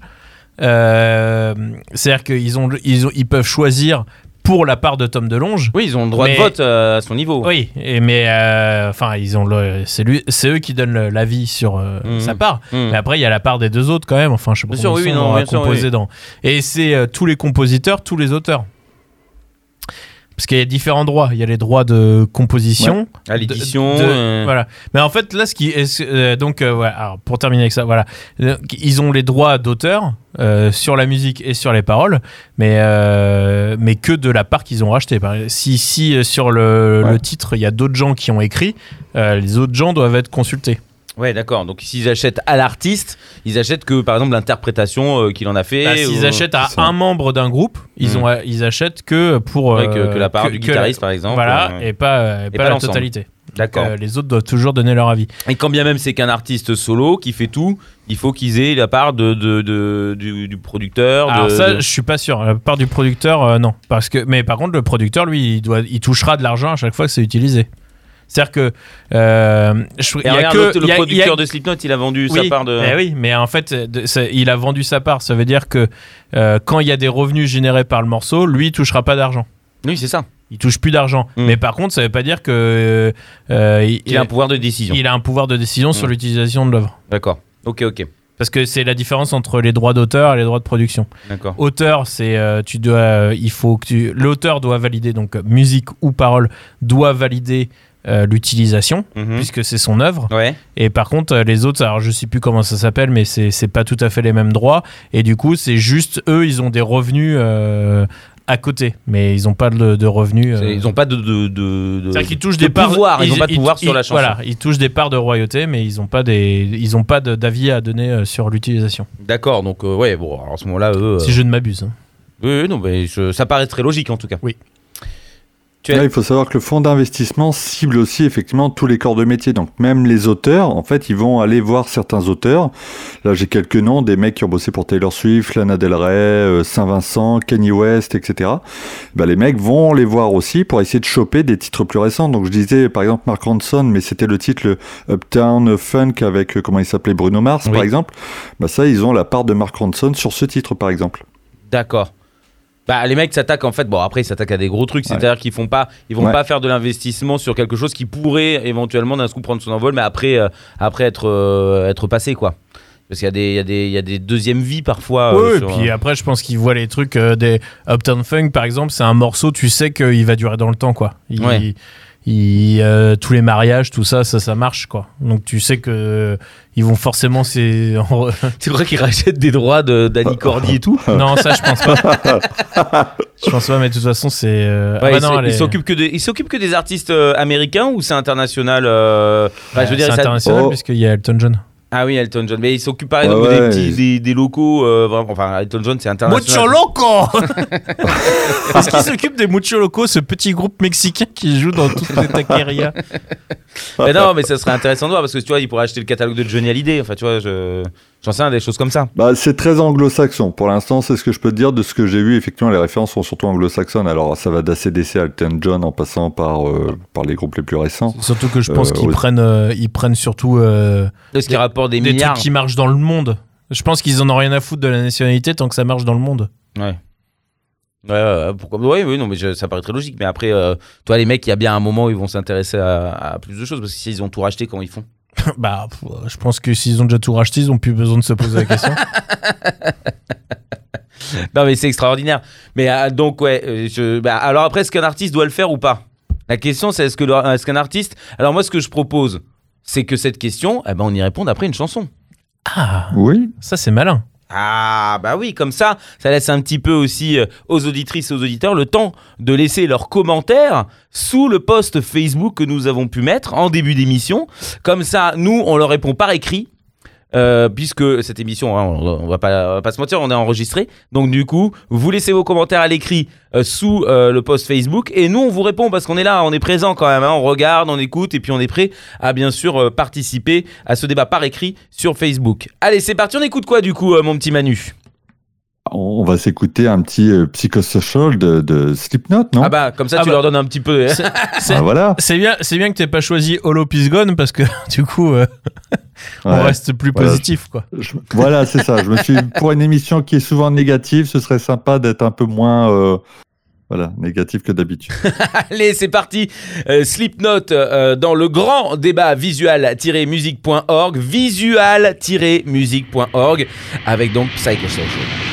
euh, c'est-à-dire qu'ils ont, ils ont, ils peuvent choisir pour la part de Tom DeLonge.
Oui, ils ont le droit
Mais-
de vote euh, à son niveau.
Oui, et, mais euh, enfin, ils ont le, c'est lui, c'est eux qui donnent l'avis sur euh,
Mhm.
sa part.
Hmm.
Mais après, il y a la part des deux autres quand même. Enfin, je sais pas
Bien sûr,
ils
oui, non, bien sûr,
composés
oui.
dans. Et c'est tous les compositeurs, tous les auteurs. Parce qu'il y a différents droits. Il y a les droits de composition,
À l'édition. euh,
voilà. Mais en fait, là, ce qui est, euh, donc, euh, alors, pour terminer avec ça, voilà, ils ont les droits d'auteur sur la musique et sur les paroles, mais mais que de la part qu'ils ont racheté. Si si sur le,
Ouais.
le titre, il y a d'autres gens qui ont écrit, les autres gens doivent être consultés.
Ouais, d'accord. Donc s'ils achètent à l'artiste, ils achètent que par exemple l'interprétation euh, qu'il en a fait.
Bah, S'ils
ou-
achètent à un membre d'un groupe, ils
Mm.
ont ils achètent que pour
Ouais, que,
euh,
que la part
que-
du
que
guitariste par exemple.
Voilà,
euh,
et pas, euh,
et
pas,
pas
la totalité.
D'accord.
Euh, les autres doivent toujours donner leur avis.
Et quand bien même c'est qu'un artiste solo qui fait tout, il faut qu'ils aient la part de, de, de- du, du producteur.
Alors
de-
ça,
de-
je suis pas sûr. La part du producteur, euh, non, parce que mais par contre le producteur, lui, il doit, il touchera de l'argent à chaque fois que c'est utilisé. C'est-à-dire que euh, je- y a
regarde,
que
le
il y a- il y a-
producteur de Slipknot, il a vendu
oui,
sa part de.
eh oui, mais en fait, de- ça- il a vendu sa part. Ça veut dire que euh, quand il y a des revenus générés par le morceau, lui, il touchera pas d'argent.
Oui, c'est ça.
Il touche plus d'argent.
Mm.
Mais par contre, ça veut pas dire que euh, il,
Il a un pouvoir de décision.
il a un pouvoir de décision sur
Mm.
l'utilisation de l'œuvre.
D'accord. Ok, ok.
Parce que c'est la différence entre les droits d'auteur et les droits de production.
D'accord.
Auteur, c'est euh, tu dois, euh, il faut que tu, l'auteur doit valider donc euh, musique ou parole doit valider euh, l'utilisation
Mhm.
puisque c'est son œuvre.
Ouais.
Et par contre, euh, les autres, alors je sais plus comment ça s'appelle, mais c'est c'est pas tout à fait les mêmes droits. Et du coup, c'est juste eux, ils ont des revenus euh, à côté, mais ils ont pas de, de revenus. euh,
Ils n'ont pas de. de, de,
c'est-à-dire qu'ils touchent
de
des parts.
pouvoir, ils n'ont pas de pouvoir sur la chanson.
Voilà, ils touchent des parts de royauté, mais ils n'ont pas des, ils ont pas d'avis à donner sur l'utilisation.
D'accord, donc euh, ouais, bon, alors à ce moment-là, eux. euh,
Si je ne m'abuse. hein.
Oui, oui, non, mais je- ça paraît très logique en tout cas.
Oui.
Là, il faut savoir que le fonds d'investissement cible aussi effectivement tous les corps de métier. Donc même les auteurs, en fait, ils vont aller voir certains auteurs. Là, j'ai quelques noms des mecs qui ont bossé pour Taylor Swift, Lana Del Rey, euh, Saint-Vincent, Kanye West, etc. Bah, les mecs vont les voir aussi pour essayer de choper des titres plus récents. Donc je disais par exemple Mark Ronson, mais c'était le titre le Uptown Funk avec euh, comment il s'appelait Bruno Mars
Oui.
par exemple. Bah ça, ils ont la part de Mark Ronson sur ce titre par exemple.
D'accord. Bah, les mecs s'attaquent en fait. Bon, après, ils s'attaquent à des gros trucs. C'est-à-dire qu'ils font pas, ils vont
Ouais.
pas faire de l'investissement sur quelque chose qui pourrait éventuellement d'un coup prendre son envol, mais après, euh, après être, euh, être passé quoi. Parce qu'il y a des, il y a des, il y a des deuxièmes vies parfois. euh,
Oui, et puis
euh,
après, je pense qu'ils voient les trucs euh, des Uptown Funk, par exemple, c'est un morceau, tu sais qu'il va durer dans le temps, quoi. Il,
Ouais.
il, euh, tous les mariages, tout ça, ça, ça marche, quoi. Donc tu sais que euh, ils vont forcément. C'est
C'est vrai qu'ils rachètent des droits de- d'Annie Cordy et tout.
non, ça, je pense pas. je pense pas, mais de toute façon, c'est. euh,
Ouais,
ah bah
ils s'occupent que des, ils s'occupent que des artistes euh, américains ou c'est international euh, enfin, je veux
c'est
ça-
international
Oh.
puisqu'il y a Elton John.
Ah oui, Elton John. Mais
Ouais,
exemple des
ouais,
petits,
ils-
des, des locaux. euh, vraiment, enfin, Elton John, c'est international.
Mucho Loco Est-ce qu'il s'occupe des Mucho Loco, ce petit groupe mexicain qui joue dans toutes les taquerias
Mais non, mais ça serait intéressant de voir parce que tu vois, ils pourraient acheter le catalogue de Johnny Hallyday. Enfin, tu vois, je- j'en sais rien, des choses comme ça.
Bah, c'est très anglo-saxon. Pour l'instant, c'est ce que je peux te dire de ce que j'ai vu. Effectivement, les références sont surtout anglo-saxonnes. Alors, ça va d'ACDC à Elton John en passant par, euh, par les groupes les plus récents.
Surtout que je pense
Euh,
qu'ils
ouais.
prennent, euh, ils prennent surtout euh,
De ce qui rapporte des,
des
milliards.
trucs qui marchent dans le monde. Je pense qu'ils en ont rien à foutre de la nationalité tant que ça marche dans le monde.
Ouais. Ouais, ouais, ouais, pourquoi Ouais, oui, non, mais je- ça paraît très logique. Mais après, euh, toi, les mecs, il y a bien un moment où ils vont s'intéresser à, à plus de choses parce que s'ils ont tout racheté, comment ils font?
Bah, je pense que s'ils ont déjà tout racheté, ils ont plus besoin de se poser la question.
Non, mais c'est extraordinaire. Mais euh, donc, ouais. euh, je- bah, alors après, est-ce qu'un artiste doit le faire ou pas? La question, c'est est-ce que le- est-ce qu'un artiste. Alors, moi, ce que je propose, c'est que cette question, eh ben, on y réponde après une chanson.
Ah,
Oui.
ça c'est malin.
Ah, bah oui, comme ça, ça laisse un petit peu aussi euh, aux auditrices et aux auditeurs le temps de laisser leurs commentaires sous le post Facebook que nous avons pu mettre en début d'émission. Comme ça, nous, on leur répond par écrit. Euh, puisque cette émission, hein, on, va pas, on va pas se mentir, on est enregistré. Donc du coup, vous laissez vos commentaires à l'écrit euh, sous euh, le post Facebook et nous on vous répond parce qu'on est là, on est présent quand même. hein, on regarde, on écoute et puis on est prêt à bien sûr participer à ce débat par écrit sur Facebook. Allez, c'est parti. On écoute quoi du coup, mon petit Manu?
On va s'écouter un petit euh, psychosocial de, de Slipknot, non?
Ah bah comme ça
Ah
tu
bah.
leur donnes un petit peu.
C'est- c'est-
Ah, voilà.
C'est bien, c'est bien que t'aies pas choisi Holo Peace Gone parce que du coup, euh, on
Ouais.
reste plus
Voilà.
positif, quoi.
Je- voilà, c'est ça. Je me suis pour une émission qui est souvent négative, ce serait sympa d'être un peu moins euh, voilà, négatif que d'habitude.
Allez, c'est parti. Euh, Slipknot euh, dans le grand débat visual-musique.org, visual-musique.org avec donc Psychosocial.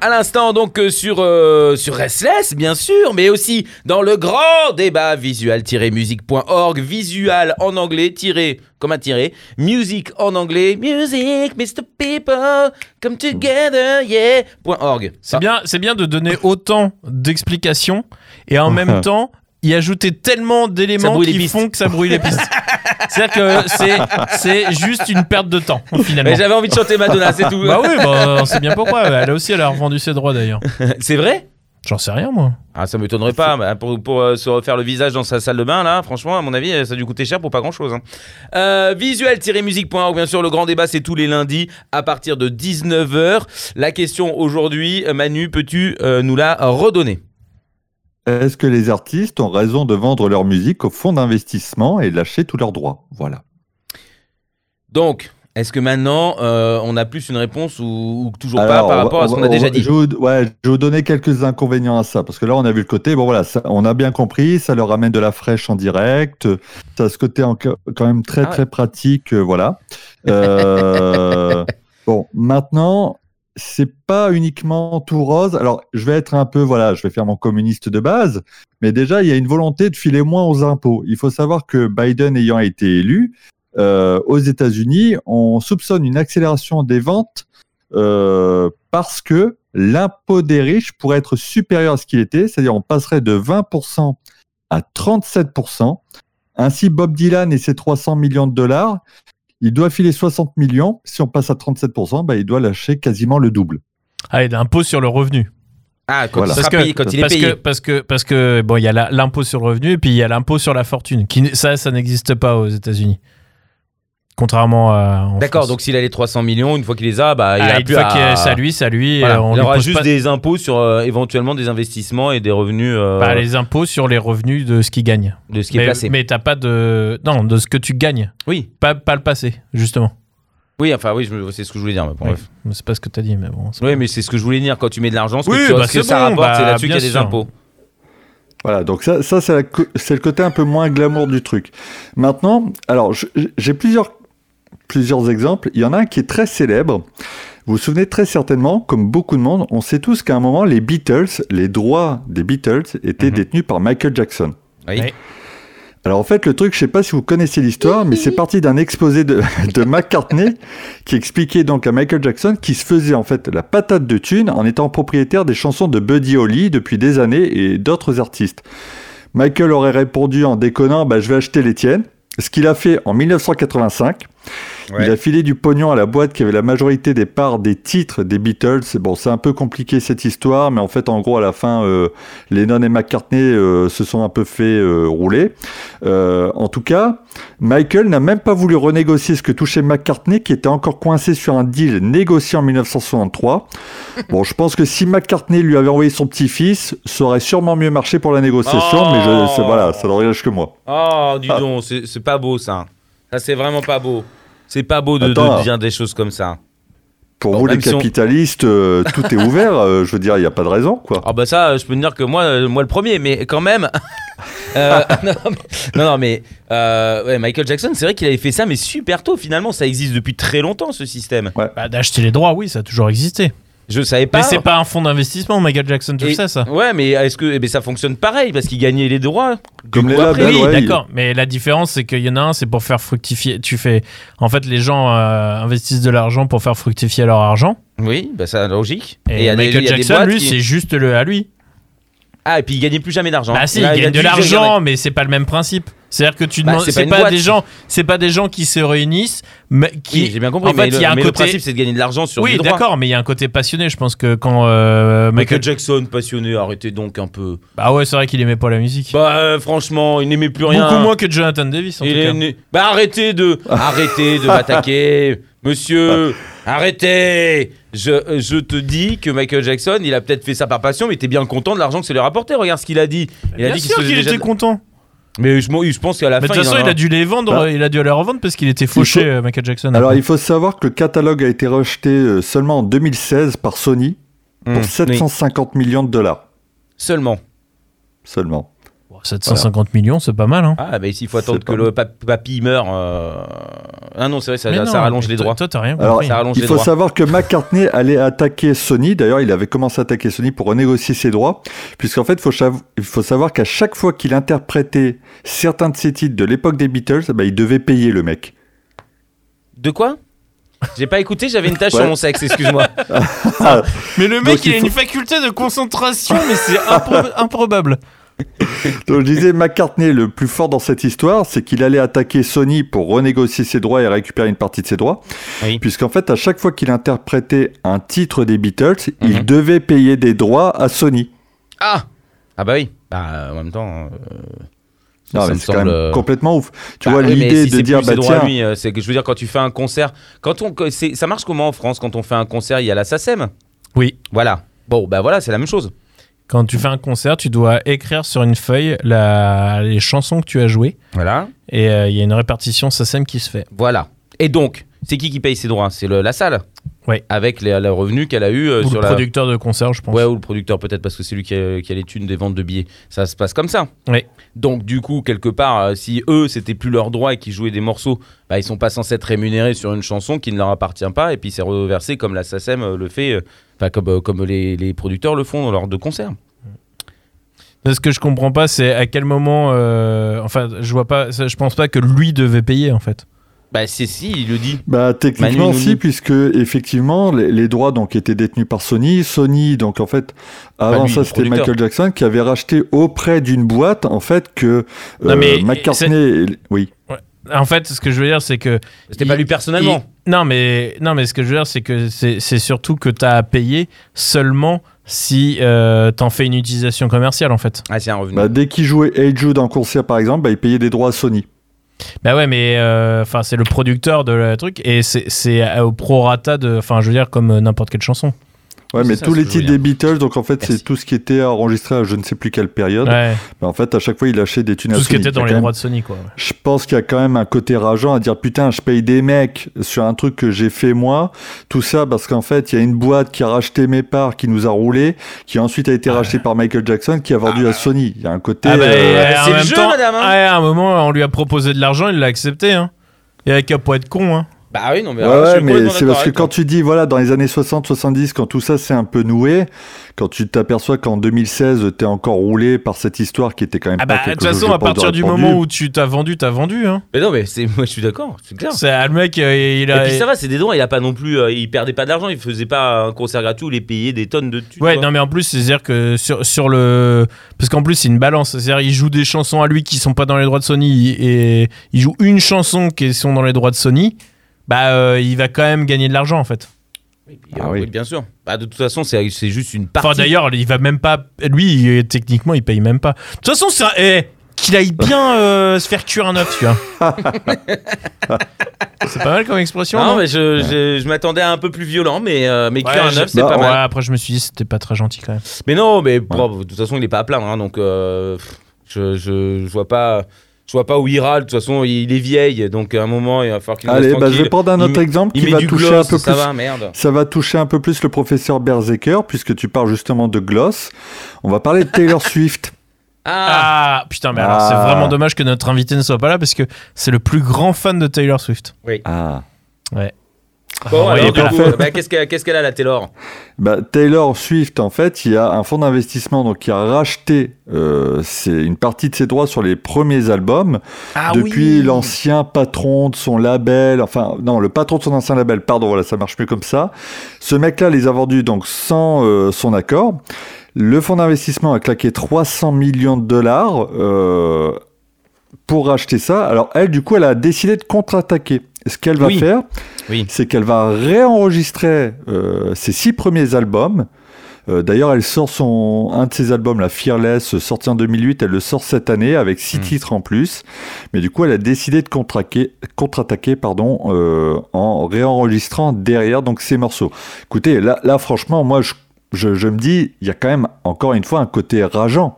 À l'instant donc euh, sur euh, sur Restless bien sûr, mais aussi dans le grand débat visual-music.org, visual en anglais tiré comme un tiré, music en anglais, music, Mr. People, come together, yeah. .org.
C'est bien, c'est bien de donner autant d'explications et en même temps y ajouter tellement d'éléments qui font que ça brouille les pistes. C'est-à-dire que c'est, c'est juste une perte de temps finalement.
Mais j'avais envie de chanter Madonna, c'est tout.
Bah oui, bah, on sait bien pourquoi. Elle aussi, elle a revendu ses droits d'ailleurs.
c'est vrai?
J'en sais rien moi.
Ah, ça m'étonnerait pas. Bah, pour pour euh, se refaire le visage dans sa salle de bain, là, franchement, à mon avis, ça a dû coûter cher pour pas grand chose. Visuel-musique.org, bien sûr, le grand débat, c'est tous les lundis à partir de 19h. La question aujourd'hui, euh, Manu, peux-tu euh, nous la redonner?
Est-ce que les artistes ont raison de vendre leur musique au fonds d'investissement et lâcher tous leurs droits? Voilà.
Donc, est-ce que maintenant, euh, on a plus une réponse ou, ou toujours
Alors,
pas par
va-
rapport à ce
on
qu'on a déjà
va-
dit
Je vais, vous, ouais, je vais vous donner quelques inconvénients à ça, parce que là, on a vu le côté, bon voilà, ça- on a bien compris, ça leur amène de la fraîche en direct, ça a ce côté en- quand même très
Ah ouais.
très pratique, euh, voilà. Euh, bon, maintenant, c'est pas uniquement tout rose. Alors, je vais être un peu, voilà, je vais faire mon communiste de base, mais déjà, il y a une volonté de filer moins aux impôts. Il faut savoir que Biden ayant été élu, euh, aux États-Unis, on soupçonne une accélération des ventes euh, parce que l'impôt des riches pourrait être supérieur à ce qu'il était, c'est-à-dire on passerait de 20% à 37%. Ainsi, Bob Dylan et ses 300 millions de dollars, il doit filer 60 millions. Si on passe à 37%, bah, il doit lâcher quasiment le double.
Ah, et d'impôt sur le revenu.
Ah, quand
Voilà.
il sera
Parce que-
payé, quand il est
parce
payé.
Que, parce que, parce que, bon, il y a l'impôt sur le revenu et puis il y a l'impôt sur la fortune. Qui, ça, ça n'existe pas aux États-Unis. Contrairement à.
D'accord, donc s'il a les 300 millions, une fois qu'il les a, bah, il
Ah,
a
une
plus
fois
à...
qu'il est- c'est à lui, c'est à lui.
Voilà,
euh, on
il
lui
aura
pose
juste
pas-
des impôts sur euh, éventuellement des investissements et des revenus euh,
bah, les impôts sur les revenus de ce qu'il gagne.
de ce qui est
mais,
placé.
mais t'as pas de. Non, de ce que tu gagnes.
Oui,
Pas, pas le passé, justement.
oui, enfin oui, c'est ce que je voulais dire. mais bon,
Oui.
bref.
C'est pas ce que t'as dit, mais bon. c'est-
Oui, mais c'est ce que je voulais dire quand tu mets de l'argent, ce que,
Oui,
tu-
bah,
ce que
c'est
ça
bon,
rapporte, c'est
bah,
là-dessus qu'il y a des impôts.
Voilà, donc ça, ça c'est, c'est le côté un peu moins glamour du truc. Maintenant, alors j'ai plusieurs, plusieurs exemples. Il y en a un qui est très célèbre. Vous vous souvenez très certainement, comme beaucoup de monde, on sait tous qu'à un moment, les Beatles, les droits des Beatles étaient
Mhm.
détenus par Michael Jackson.
Oui.
Oui.
Alors en fait, le truc, je sais pas si vous connaissez l'histoire, mais c'est parti d'un exposé de, de McCartney qui expliquait donc à Michael Jackson qu'il se faisait en fait la patate de thunes en étant propriétaire des chansons de Buddy Holly depuis des années et d'autres artistes. Michael aurait répondu en déconnant, bah, je vais acheter les tiennes. Ce qu'il a fait en 1985.
Ouais.
Il a filé du pognon à la boîte qui avait la majorité des parts des titres des Beatles. Bon, c'est un peu compliqué cette histoire, mais en fait, en gros, à la fin, euh, Lennon et McCartney euh, se sont un peu fait euh, rouler. En tout cas, Michael n'a même pas voulu renégocier ce que touchait McCartney, qui était encore coincé sur un deal négocié en 1963. Bon, je pense que si McCartney lui avait envoyé son petit-fils, ça aurait sûrement mieux marché pour la négociation,
Oh.
mais je, c'est- voilà, ça n'engage que moi.
Oh, dis
Ah.
donc, c'est c'est pas beau ça. Ça, c'est vraiment pas beau. C'est pas beau de, dire des choses comme ça.
Pour
Bon,
vous, les
on-
capitalistes, euh, tout est ouvert. euh, je veux dire, il n'y a pas de raison, quoi.
Ah bah ça, je peux te dire que moi, euh, moi le premier, mais quand même. Euh, non, mais, non, mais euh, ouais, Michael Jackson, c'est vrai qu'il avait fait ça, mais super tôt finalement. Ça existe depuis très longtemps ce système.
Bah, D'acheter les droits, oui, ça a toujours existé.
Je savais pas.
Mais c'est pas un fonds d'investissement, Michael Jackson, tu le
Et-
sais, ça.
Ouais, mais est-ce que eh ben, ça fonctionne pareil parce qu'il gagnait les droits
Comme les
après.
labels,
Oui,
ouais,
d'accord. Mais la différence, c'est qu'il y en a un, c'est pour faire fructifier. Tu fais. En fait, les gens euh, investissent de l'argent pour faire fructifier leur argent.
Oui, bah ça logique.
Et,
il des-
Michael
il des
Jackson, lui,
qui-
c'est juste le à lui.
Ah, et puis il gagnait plus jamais d'argent.
Bah si,
Là,
il
a
gagne de l'argent, mais c'est pas le même principe. C'est-à-dire que tu
Bah,
demandes,
c'est pas
pas, des gens, c'est pas des gens qui se réunissent, mais qui.
Oui, j'ai bien compris.
en
mais
fait,
le,
il y a un
mais le
côté-
principe, c'est de gagner de l'argent sur
oui, d'accord, mais il y a un côté passionné. Je pense que quand euh,
Michael
Michael,
Jackson, passionné, arrêtez donc un peu.
bah ouais, c'est vrai qu'il aimait pas la musique.
Bah, euh, franchement, il n'aimait plus rien.
Beaucoup moins que Jonathan Davis en
Il
tout
est
cas.
né- Bah, arrêtez de, arrêtez de m'attaquer, monsieur. Arrêtez. Je, je te dis que Michael Jackson, il a peut-être fait ça par passion, mais t'es bien content de l'argent que ça lui rapportait. Regarde ce qu'il a dit. Il a
Bien
dit qu'il
était
de-
content.
Mais je, pense qu'à la
Mais de
fin,
toute façon, il a dû les vendre,
Bah.
il a dû les revendre parce qu'il était fauché,
faut-
euh, Michael Jackson.
Alors,
après.
il faut savoir que le catalogue a été rejeté euh, seulement en 2016 par Sony pour
oui.
750 millions de dollars
Seulement.
seulement.
Bon, 750 millions, c'est pas mal. Hein.
Ah, bah ici, il faut attendre que le pap- papy meure. euh. Ah non, c'est vrai, ça,
Mais
ça
non,
rallonge
mais
les droits.
Toi, t'as rien
Alors,
compris.
Ça rallonge
Il
les
faut
droits.
savoir que McCartney allait attaquer Sony. D'ailleurs, il avait commencé à attaquer Sony pour renégocier ses droits. Puisqu'en fait, il faut, chav- il faut savoir qu'à chaque fois qu'il interprétait certains de ses titres de l'époque des Beatles, bah, il devait payer le mec.
De quoi? J'ai pas écouté, j'avais une tache
Ouais.
sur mon sexe, excuse-moi.
Mais le mec,
Donc,
il a
il faut-
une faculté de concentration, mais c'est impro- improbable.
Donc je disais, McCartney, le plus fort dans cette histoire, c'est qu'il allait attaquer Sony pour renégocier ses droits et récupérer une partie de ses droits.
Oui.
Puisqu'en fait, à chaque fois qu'il interprétait un titre des Beatles,
Mhm.
il devait payer des droits à Sony.
Ah Ah bah oui. Bah, euh, en même temps. euh, ça,
Non,
ça
mais
me
c'est quand
semble,
même
euh,
complètement ouf. Tu
Bah
vois,
oui,
l'idée
si
de dire,
plus
bah
ses droits à
tiens,
lui, c'est que je veux dire quand tu fais un concert, quand on, ça marche comment en France quand on fait un concert, il y a la SACEM?
Oui.
Voilà. Bon, bah voilà, c'est la même chose.
Quand tu fais un concert, tu dois écrire sur une feuille la- les chansons que tu as jouées.
Voilà.
Et euh, il y a une répartition SACEM qui se fait.
Voilà. Et donc, c'est qui qui paye ses droits? C'est la salle?
Oui.
Avec les, le revenu qu'elle a eu euh,
Ou
sur
le
la.
producteur de concert, je pense.
Ouais, ou le producteur peut-être parce que c'est lui qui a, qui a les thunes des ventes de billets. Ça se passe comme ça.
Oui.
Donc du coup, quelque part, euh, si eux, c'était plus leur droit et qu'ils jouaient des morceaux, bah, ils sont pas censés être rémunérés sur une chanson qui ne leur appartient pas et puis c'est reversé comme la SACEM le fait, enfin comme, euh, comme les, les producteurs le font lors de concerts.
Ce que je comprends pas, c'est à quel moment. euh, enfin, je vois pas. Je pense pas que lui devait payer en fait.
Bah c'est si, il le dit.
Bah techniquement
Manu
si, puisque effectivement les, les droits donc étaient détenus par Sony. Sony donc en fait avant
lui,
ça c'était. Michael Jackson qui avait racheté auprès d'une boîte en fait que
Non,
euh,
mais
McCartney oui
En fait, ce que je veux dire, c'est que.
C'était pas lui personnellement.
il- Non, mais, non, mais ce que je veux dire, c'est que c'est c'est surtout que tu as à payer seulement si euh, t'en fais une utilisation commerciale en fait.
Ah c'est un revenu.
bah, dès qu'il jouait Hey Jude en concert par exemple bah, il payait des droits à Sony.
Bah ouais, mais euh, enfin c'est le producteur de le truc et c'est c'est au prorata de. Enfin, je veux dire, comme euh, n'importe quelle chanson.
Ouais mais
ça,
tous les titres des Beatles donc en fait c'est tout ce qui était enregistré à je ne sais plus quelle période.
Ouais,
Bah, en fait à chaque fois il lâchait des thunes à
tout ce qui
Sony.
était
a
dans les
même-
droits de Sony, quoi.
Je pense qu'il y a quand même un côté rageant à dire putain, je paye des mecs sur un truc que j'ai fait moi. Tout ça parce qu'en fait, il y a une boîte qui a racheté mes parts, qui nous a roulé, qui ensuite a été rachetée par Michael Jackson, qui a vendu à Sony. Il y a un côté.
Ah bah,
euh,
c'est le jeu,
temps,
madame, hein.
ouais, à un moment, on lui a proposé de l'argent, il l'a accepté. Hein. Il avait qu'à pas être con. Hein.
Bah oui, non mais,
Ouais, ouais, mais c'est parce que quand tu dis, voilà, dans les années 60-70, quand tout ça s'est un peu noué, quand tu t'aperçois qu'en 2016, t'es encore roulé par cette histoire qui était quand même
Ah
pas
bah, de toute façon, à partir du
répandu.
moment où tu t'as vendu, t'as vendu. Hein.
Mais non mais c'est moi je suis d'accord, c'est clair.
C'est le mec, euh, il a.
Et puis ça va, c'est des dons, il a pas non plus, euh, il perdait pas d'argent, il faisait pas un concert gratuit où il payait des tonnes de thunes.
Ouais,
quoi.
non, mais en plus, c'est-à-dire que sur, sur le. Parce qu'en plus, c'est une balance. C'est-à-dire, il joue des chansons à lui qui sont pas dans les droits de Sony et il joue une chanson qui sont dans les droits de Sony. Bah, euh, il va quand même gagner de l'argent en fait.
Oui,
Ah
euh,
oui.
oui, bien sûr. Bah, de toute façon, c'est c'est juste une partie.
Enfin, d'ailleurs, il va même pas. Lui, il- techniquement, il paye même pas. De toute façon, c'est un. eh, qu'il aille bien euh, se faire cuire un œuf, tu vois. c'est pas mal comme expression.
non,
non
mais je, je, je m'attendais à un peu plus violent, mais, euh, mais
Ouais,
cuire un œuf, c'est
Bah,
pas
Ouais,
mal.
après, je me suis dit, c'était pas très gentil quand même.
Mais non, mais bon, de toute façon, il est pas à plaindre, hein, donc euh, je, je, je vois pas. Je vois pas où il râle, de toute façon il est vieille, donc à un moment il va falloir qu'il
Allez, bah, je vais prendre un autre exemple qui va toucher
gloss,
un peu
ça
plus.
va, merde.
Ça va toucher un peu plus le professeur Berserker, puisque tu parles justement de Gloss. On va parler de Taylor Swift.
Ah,
Ah, putain, mais alors c'est
Ah.
vraiment dommage que notre invité ne soit pas là parce que c'est le plus grand fan de Taylor Swift.
Ah.
Bon,
Ah,
alors,
ouais,
du coup, bah, qu'est-ce qu'elle qu'est-ce qu'elle a la Taylor?
Bah, Taylor Swift, en fait, il y a un fonds d'investissement donc, qui a racheté euh, une partie de ses droits sur les premiers albums
Ah
depuis l'ancien patron de son label, enfin non, le patron de son ancien label, pardon, voilà, ça marche mieux comme ça. Ce mec-là les a vendus donc sans euh, son accord. Le fonds d'investissement a claqué 300 millions de dollars euh, pour racheter ça. Alors elle, du coup, elle a décidé de contre-attaquer. Ce qu'elle va
Oui.
faire,
Oui.
c'est qu'elle va réenregistrer euh, ses six premiers albums. Euh, D'ailleurs, elle sort son un de ses albums, la Fearless, sorti en 2008. Elle le sort cette année avec six
Hmm.
titres en plus. Mais du coup, elle a décidé de contre-attaquer, contre-attaquer, pardon, euh, en réenregistrant derrière donc ces morceaux. Écoutez, là, là franchement, moi, je, je, je me dis, il y a quand même encore une fois un côté rageant.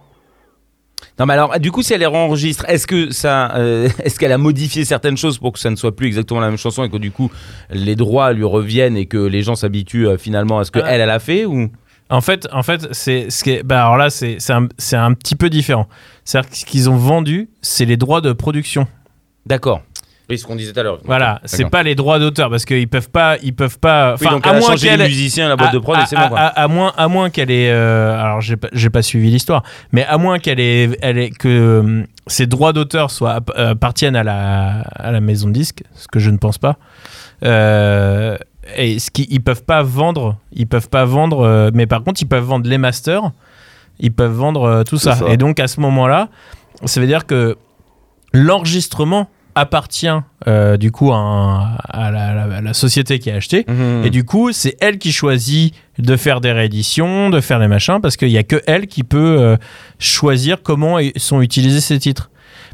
Non, mais alors, du coup, si elle les enregistre, est-ce que ça, euh, est-ce qu'elle a modifié certaines choses pour que ça ne soit plus exactement la même chanson et que du coup les droits lui reviennent et que les gens s'habituent euh, finalement à ce que
Ah.
elle, elle a fait ou?
En fait, en fait, c'est ce qui est, bah alors là, c'est c'est un, c'est un petit peu différent. C'est-à-dire qu'ils ont vendu, c'est les droits de production.
D'accord. Oui, ce qu'on disait tout à l'heure.
Voilà, c'est pas les droits d'auteur parce qu'ils peuvent pas, ils peuvent pas.
Oui,
Enfin,
donc
à moins qu'elle,
les musiciens, la boîte
à-
de prod,
à,
et c'est bon, quoi.
à- à moins, à moins qu'elle ait, euh, alors j'ai pas, j'ai pas suivi l'histoire, mais à moins qu'elle ait, elle ait que euh, ces droits d'auteur soient euh, appartiennent à la, à la maison de disque, ce que je ne pense pas. Euh, et ce qui, ils peuvent pas vendre, ils peuvent pas vendre, euh, mais par contre ils peuvent vendre les masters, ils peuvent vendre euh, tout ça. Et donc à ce moment-là, ça veut dire que l'enregistrement appartient euh, du coup à, un- à la, la- à la société qui a acheté.
Mhm.
Et du coup, c'est elle qui choisit de faire des rééditions, de faire des machins, parce qu'il n'y a que elle qui peut euh, choisir comment sont utilisés ces titres.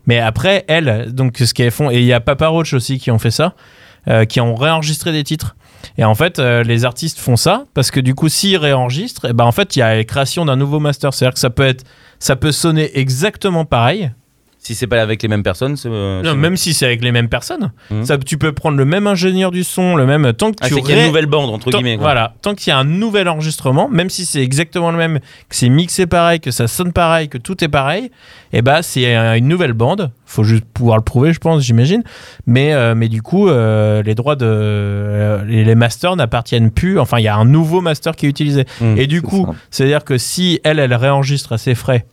Mais après, elle, donc ce qu'elles font, et il y a Papa Roach aussi qui ont fait ça, euh, qui ont réenregistré des titres. Et en fait, euh, les artistes font ça parce que du coup, s'ils réenregistrent, et ben en fait, il y a la création d'un nouveau master. C'est-à-dire que ça peut être, ça peut sonner exactement pareil,
Si c'est pas avec les mêmes personnes, c'est. euh,
non,
c'est-
même si c'est avec les mêmes personnes.
Mhm.
Ça, tu peux prendre le même ingénieur du son, le même tant que
Ah,
tu
c'est qu'il y a une
ré-
nouvelle bande, entre
tant-
guillemets. quoi.
Voilà, tant qu'il y a un nouvel enregistrement, même si c'est exactement le même, que c'est mixé pareil, que ça sonne pareil, que tout est pareil, et bah c'est euh, une nouvelle bande. Faut juste pouvoir le prouver, je pense, j'imagine. Mais euh, mais du coup, euh, les droits de les, masters n'appartiennent plus. Enfin, il y a un nouveau master qui est utilisé.
Mm.
Et du
c'est
coup, c'est-à-dire que si elle, elle réenregistre à ses frais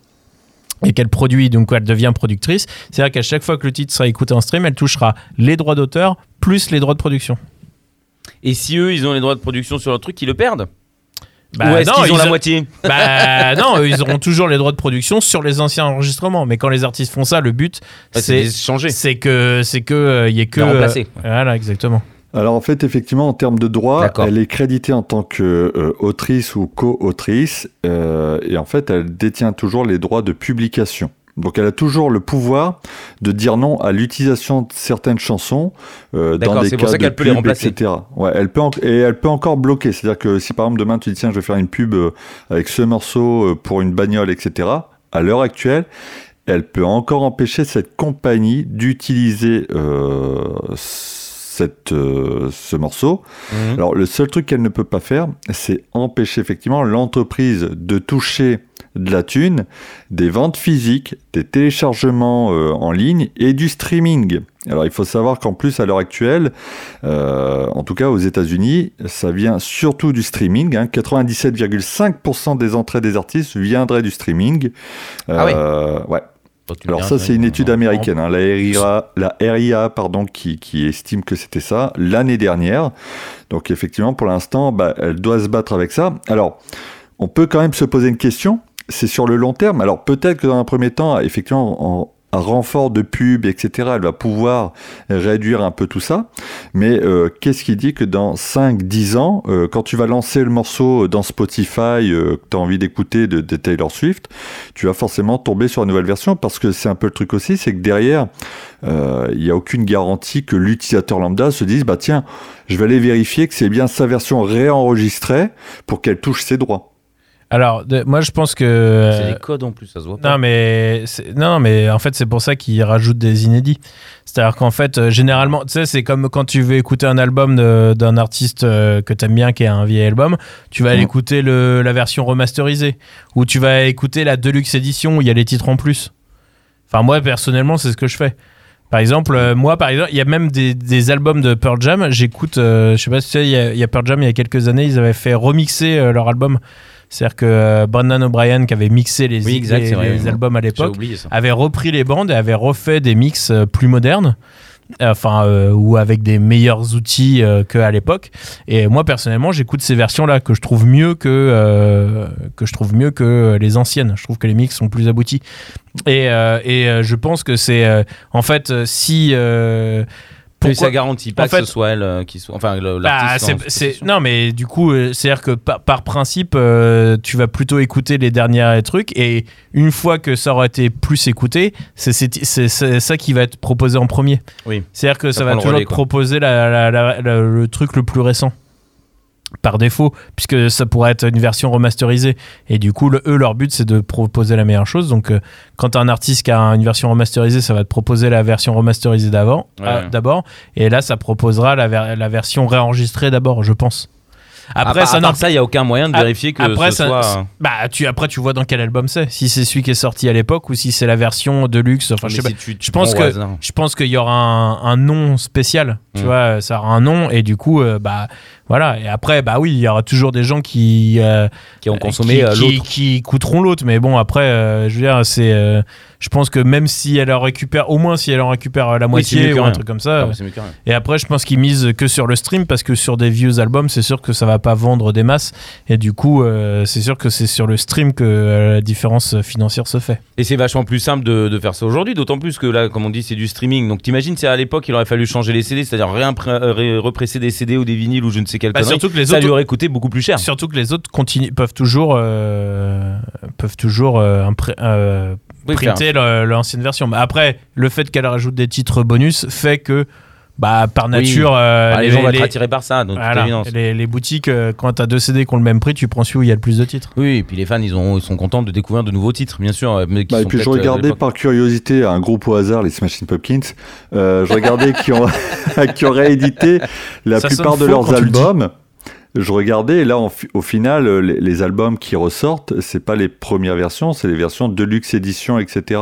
et qu'elle produit, donc elle devient productrice, c'est-à-dire qu'à chaque fois que le titre sera écouté en stream, elle touchera les droits d'auteur plus les droits de production.
Et si eux, ils ont les droits de production sur leur truc, ils le perdent?
Bah,
Ou est-ce qu'ils ont la moitié?
Bah non, eux, ils auront toujours les droits de production sur les anciens enregistrements. Mais quand les artistes font ça, le but,
Ouais,
c'est
C'est changer.
c'est que c'est que euh, il y ait que
De remplacer.
euh, voilà, exactement.
Alors en fait, effectivement, en termes de droit, elle est créditée en tant que euh, autrice ou co-autrice, euh, et en fait, elle détient toujours les droits de publication. Donc elle a toujours le pouvoir de dire non à l'utilisation de certaines chansons euh, dans des
c'est
cas
pour ça
de
qu'elle peut les remplacer.
etc. Ouais, elle peut en- et elle peut encore bloquer. C'est-à-dire que si par exemple demain tu dis tiens je vais faire une pub euh, avec ce morceau euh, pour une bagnole, etc. À l'heure actuelle, elle peut encore empêcher cette compagnie d'utiliser euh, cette, euh, ce morceau.
Mhm.
Alors le seul truc qu'elle ne peut pas faire, c'est empêcher effectivement l'entreprise de toucher de la thune, des ventes physiques, des téléchargements euh, en ligne et du streaming. Alors il faut savoir qu'en plus à l'heure actuelle, euh, en tout cas aux États-Unis, ça vient surtout du streaming. hein. 97,5% des entrées des artistes viendraient du streaming.
Ah.
Euh, ouais. Alors ça, c'est une
on-
étude
on-
américaine, hein, la RIA, la RIA pardon, qui, qui estime que c'était ça l'année dernière. Donc effectivement, pour l'instant, bah, elle doit se battre avec ça. Alors, on peut quand même se poser une question, c'est sur le long terme. Alors peut-être que dans un premier temps, effectivement, en un renfort de pub, etc., elle va pouvoir réduire un peu tout ça. Mais euh, qu'est-ce qui dit que dans 5-10 ans, euh, quand tu vas lancer le morceau dans Spotify euh, que tu as envie d'écouter de, Taylor Swift, tu vas forcément tomber sur une nouvelle version parce que c'est un peu le truc aussi, c'est que derrière, euh, il n'y a aucune garantie que l'utilisateur lambda se dise, bah tiens, je vais aller vérifier que c'est bien sa version réenregistrée pour qu'elle touche ses droits.
Alors de- moi je pense que
C'est
euh,
des codes en plus, ça se voit pas.
non mais c'est- non mais en fait c'est pour ça qu'ils rajoutent des inédits. C'est-à-dire qu'en fait euh, généralement tu sais c'est comme quand tu veux écouter un album d'un artiste euh, que t'aimes bien qui est un vieil album, tu vas aller
Mhm.
écouter le, la version remasterisée ou tu vas écouter la deluxe édition où il y a les titres en plus. Enfin moi personnellement c'est ce que je fais. Par exemple, euh, moi, par exemple, il y a même des, des albums de Pearl Jam. J'écoute, euh, je sais pas si tu sais, il y, a- il y a Pearl Jam il y a quelques années, ils avaient fait remixer euh, leur album. C'est-à-dire que euh, Brendan O'Brien, qui avait mixé les,
Oui, exact,
les-
c'est vrai,
les
oui.
albums à l'époque, avait repris les bandes et avait refait des mix euh, plus modernes. Enfin, euh, ou avec des meilleurs outils euh, qu'à l'époque. Et moi, personnellement, j'écoute ces versions-là que je trouve mieux que, euh, que je trouve mieux que les anciennes. Je trouve que les mix sont plus aboutis. Et, et je pense que c'est en fait si
Pourquoi
pourquoi
ça garantit pas
en
que
fait-
ce soit elle euh, qui soit. Enfin,
bah,
l'artiste. en possession.
non mais du coup euh, c'est à dire que par, par principe euh, tu vas plutôt écouter les derniers trucs et une fois que ça aura été plus écouté c'est ça qui va être proposé en premier
Oui.
c'est à dire que ça,
Ça
va toujours
relais,
te proposer la- la- la- la- le truc le plus récent par défaut puisque ça pourrait être une version remasterisée et du coup le- eux leur but c'est de proposer la meilleure chose donc euh, quand un artiste qui a une version remasterisée ça va te proposer la version remasterisée d'avant
Ouais.
euh, d'abord et là ça proposera la, ver- la version réenregistrée d'abord je pense Après,
à,
ça
à part
n'en-
ça, il y a aucun moyen de
A-
vérifier que
après,
ce
ça-
soit. euh,
Bah, tu, après, tu vois dans quel album c'est. Si c'est celui qui est sorti à l'époque ou si c'est la version de luxe. Enfin, je sais
mais
pas.
si tu- tu
Je pense que je pense qu'il y aura un, un nom spécial. Tu
Mm.
vois, ça aura un nom et du coup, euh, bah voilà. Et après, bah oui, il y aura toujours des gens qui euh,
qui ont consommé
qui,
euh,
qui-
l'autre.
qui écouteront l'autre. Mais bon, après, euh, je veux dire, c'est. euh, je pense que même si elle en récupère, au moins si elle en récupère la
Oui,
moitié
que
ou un truc comme ça.
Ah.
Et après, je pense qu'ils misent que sur le stream parce que sur des vieux albums, c'est sûr que ça va pas vendre des masses. Et du coup, c'est sûr que c'est sur le stream que la différence financière se fait.
Et c'est vachement plus simple de, de faire ça aujourd'hui, d'autant plus que là, comme on dit, c'est du streaming. Donc t'imagines, c'est à l'époque, il aurait fallu changer les CD, c'est-à-dire represser des CD ou des vinyles ou je ne sais quelle
Bah, surtout que les
ça
autres-
lui aurait coûté beaucoup plus cher.
Surtout que les autres continuent, peuvent toujours, euh, peuvent toujours euh, euh,
Oui, faire-
printer l'ancienne version. Mais après, le fait qu'elle rajoute des titres bonus fait que, bah, par nature, euh,
les, gens vont être attirés par ça, donc
voilà, les, les boutiques, euh, quand t'as deux CD qui ont le même prix, tu prends celui où il y a le plus de titres.
Oui, et puis les fans, ils, ont, ils sont contents de découvrir de nouveaux titres, bien sûr. Mais qui
Bah, et puis je
euh,
regardais par curiosité un groupe au hasard, les Smashing Pumpkins. Euh, je regardais qui ont, qui ont réédité la
Ça
plupart de leurs
tu
albums. Je regardais et là, au final, euh, les, les albums qui ressortent, c'est pas les premières versions, c'est les versions deluxe édition, etc.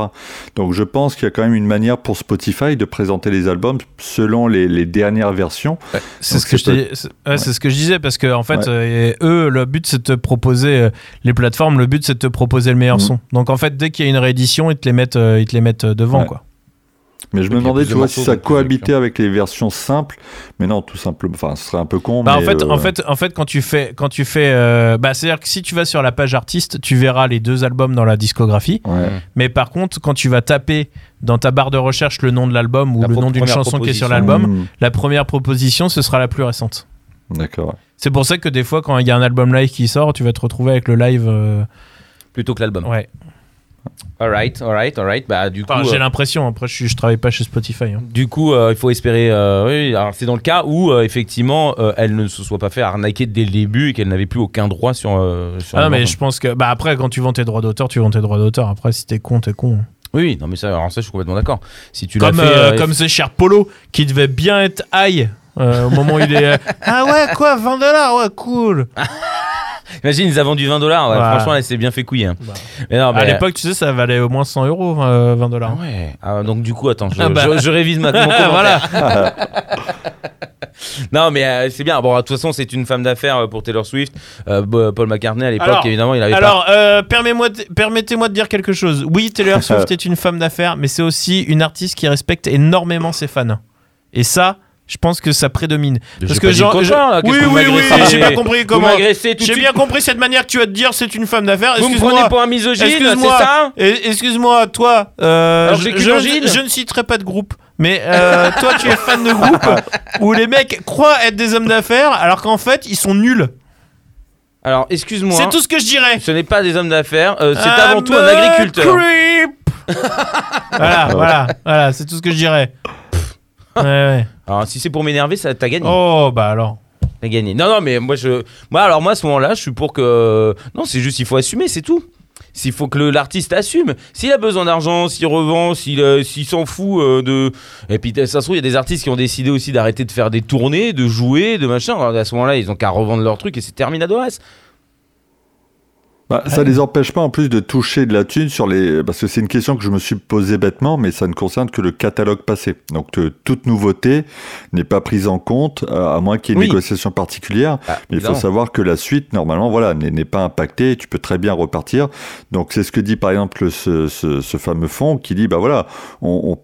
Donc je pense qu'il y a quand même une manière pour Spotify de présenter les albums selon les, les dernières versions.
C'est ce que je
c'est
t'ai- c'est- ouais, c'est ce que je disais parce que en fait euh, eux le but c'est de te proposer euh, les plateformes le but c'est de te proposer le meilleur
Mhm.
son. Donc en fait dès qu'il y a une réédition ils te les mettent euh, ils te les mettent devant quoi.
Mais je me demandais, tu vois, si ça cohabitait avec les versions simples. Mais non, tout simplement. Enfin, ce serait un peu con.
Bah, en
mais,
fait
euh,
en fait en fait quand tu fais quand tu fais euh, bah c'est à dire que si tu vas sur la page artiste tu verras les deux albums dans la discographie.
ouais.
Mais par contre quand tu vas taper dans ta barre de recherche le nom de l'album ou
La
le nom d'une chanson qui est sur l'album,
Mmh,
la première proposition ce sera la plus récente.
D'accord.
C'est pour ça que des fois quand il y a un album live qui sort tu vas te retrouver avec le live euh,
Plutôt que l'album.
ouais.
Alright, alright, alright. Bah, du coup,
Enfin, j'ai
euh,
l'impression, après je, je travaille pas chez Spotify. hein.
du coup euh, il faut espérer. euh, oui, alors c'est dans le cas où, effectivement, elle ne se soit pas fait arnaquer dès le début et qu'elle n'avait plus aucun droit sur. sur
Ah non, mais je pense que. Bah après, quand tu vends tes droits d'auteur, tu vends tes droits d'auteur. Après, si t'es con, t'es con.
Oui, oui, non, mais ça, alors ça, je suis complètement d'accord. Si tu
Comme,
fait.
comme c'est cher Polo, qui devait bien être high. au moment où il est. ah ouais, quoi, 20 dollars, ouais, cool.
Imagine, ils a vendu 20 dollars. Ouais,
Ouais.
Franchement, elle s'est bien fait couiller. hein.
Bah.
Mais non,
À l'époque, tu sais, ça valait au moins 100 euros, euh, 20
Ah
dollars.
ouais. Ah, donc du coup, attends, je,
Ah bah.
je- je révise ma, mon commentaire.
voilà.
Non, mais euh, c'est bien. Bon, de toute façon, c'est une femme d'affaires euh, pour Taylor Swift. Euh, Paul McCartney, à l'époque, évidemment, il avait
Alors, euh, permets-moi de- permettez-moi de dire quelque chose. Oui, Taylor Swift est une femme d'affaires, mais c'est aussi une artiste qui respecte énormément ses fans. Et ça, je pense que ça prédomine. Parce que oui, oui, oui, j'ai pas compris comment. J'ai bien compris cette manière que tu vas te dire c'est une femme d'affaires.
Vous me
Excuse-moi.
prenez pour un misogyne, c'est ça
Excuse-moi, toi, euh, je, ne citerai pas de groupe, mais euh, toi, tu es fan de groupe où les mecs croient être des hommes d'affaires alors qu'en fait, ils sont nuls.
Alors, excuse-moi.
C'est tout ce que je dirais.
Ce n'est pas des hommes d'affaires, euh, c'est avant tout un agriculteur.
creep. voilà, voilà, voilà, c'est tout ce que je dirais. Ouais, ouais.
Alors, si c'est pour m'énerver, ça t'as gagné.
Oh, bah alors.
T'as gagné. Non, non, mais moi, je. Moi, alors, moi, à ce moment-là, je suis pour que. Non, c'est juste, il faut assumer, c'est tout. S'il faut que l'artiste assume. S'il a besoin d'argent, s'il revend, s'il euh, s'il s'en fout euh, de. Et puis, ça se trouve, il y a des artistes qui ont décidé aussi d'arrêter de faire des tournées, de jouer, de machin. Alors, à ce moment-là, ils ont qu'à revendre leur truc et c'est terminado.
Bah, Ça les empêche pas en plus de toucher de la thune sur les. Parce que c'est une question que je me suis posée bêtement, mais ça ne concerne que le catalogue passé. Donc euh, toute nouveauté n'est pas prise en compte, euh, à moins qu'il y ait une
Oui.
négociation particulière.
Ah,
Mais il faut savoir que la suite, normalement, voilà, n'est n'est pas impactée. et Tu peux très bien repartir. Donc c'est ce que dit par exemple ce, ce, ce fameux fonds qui dit, bah voilà, on, on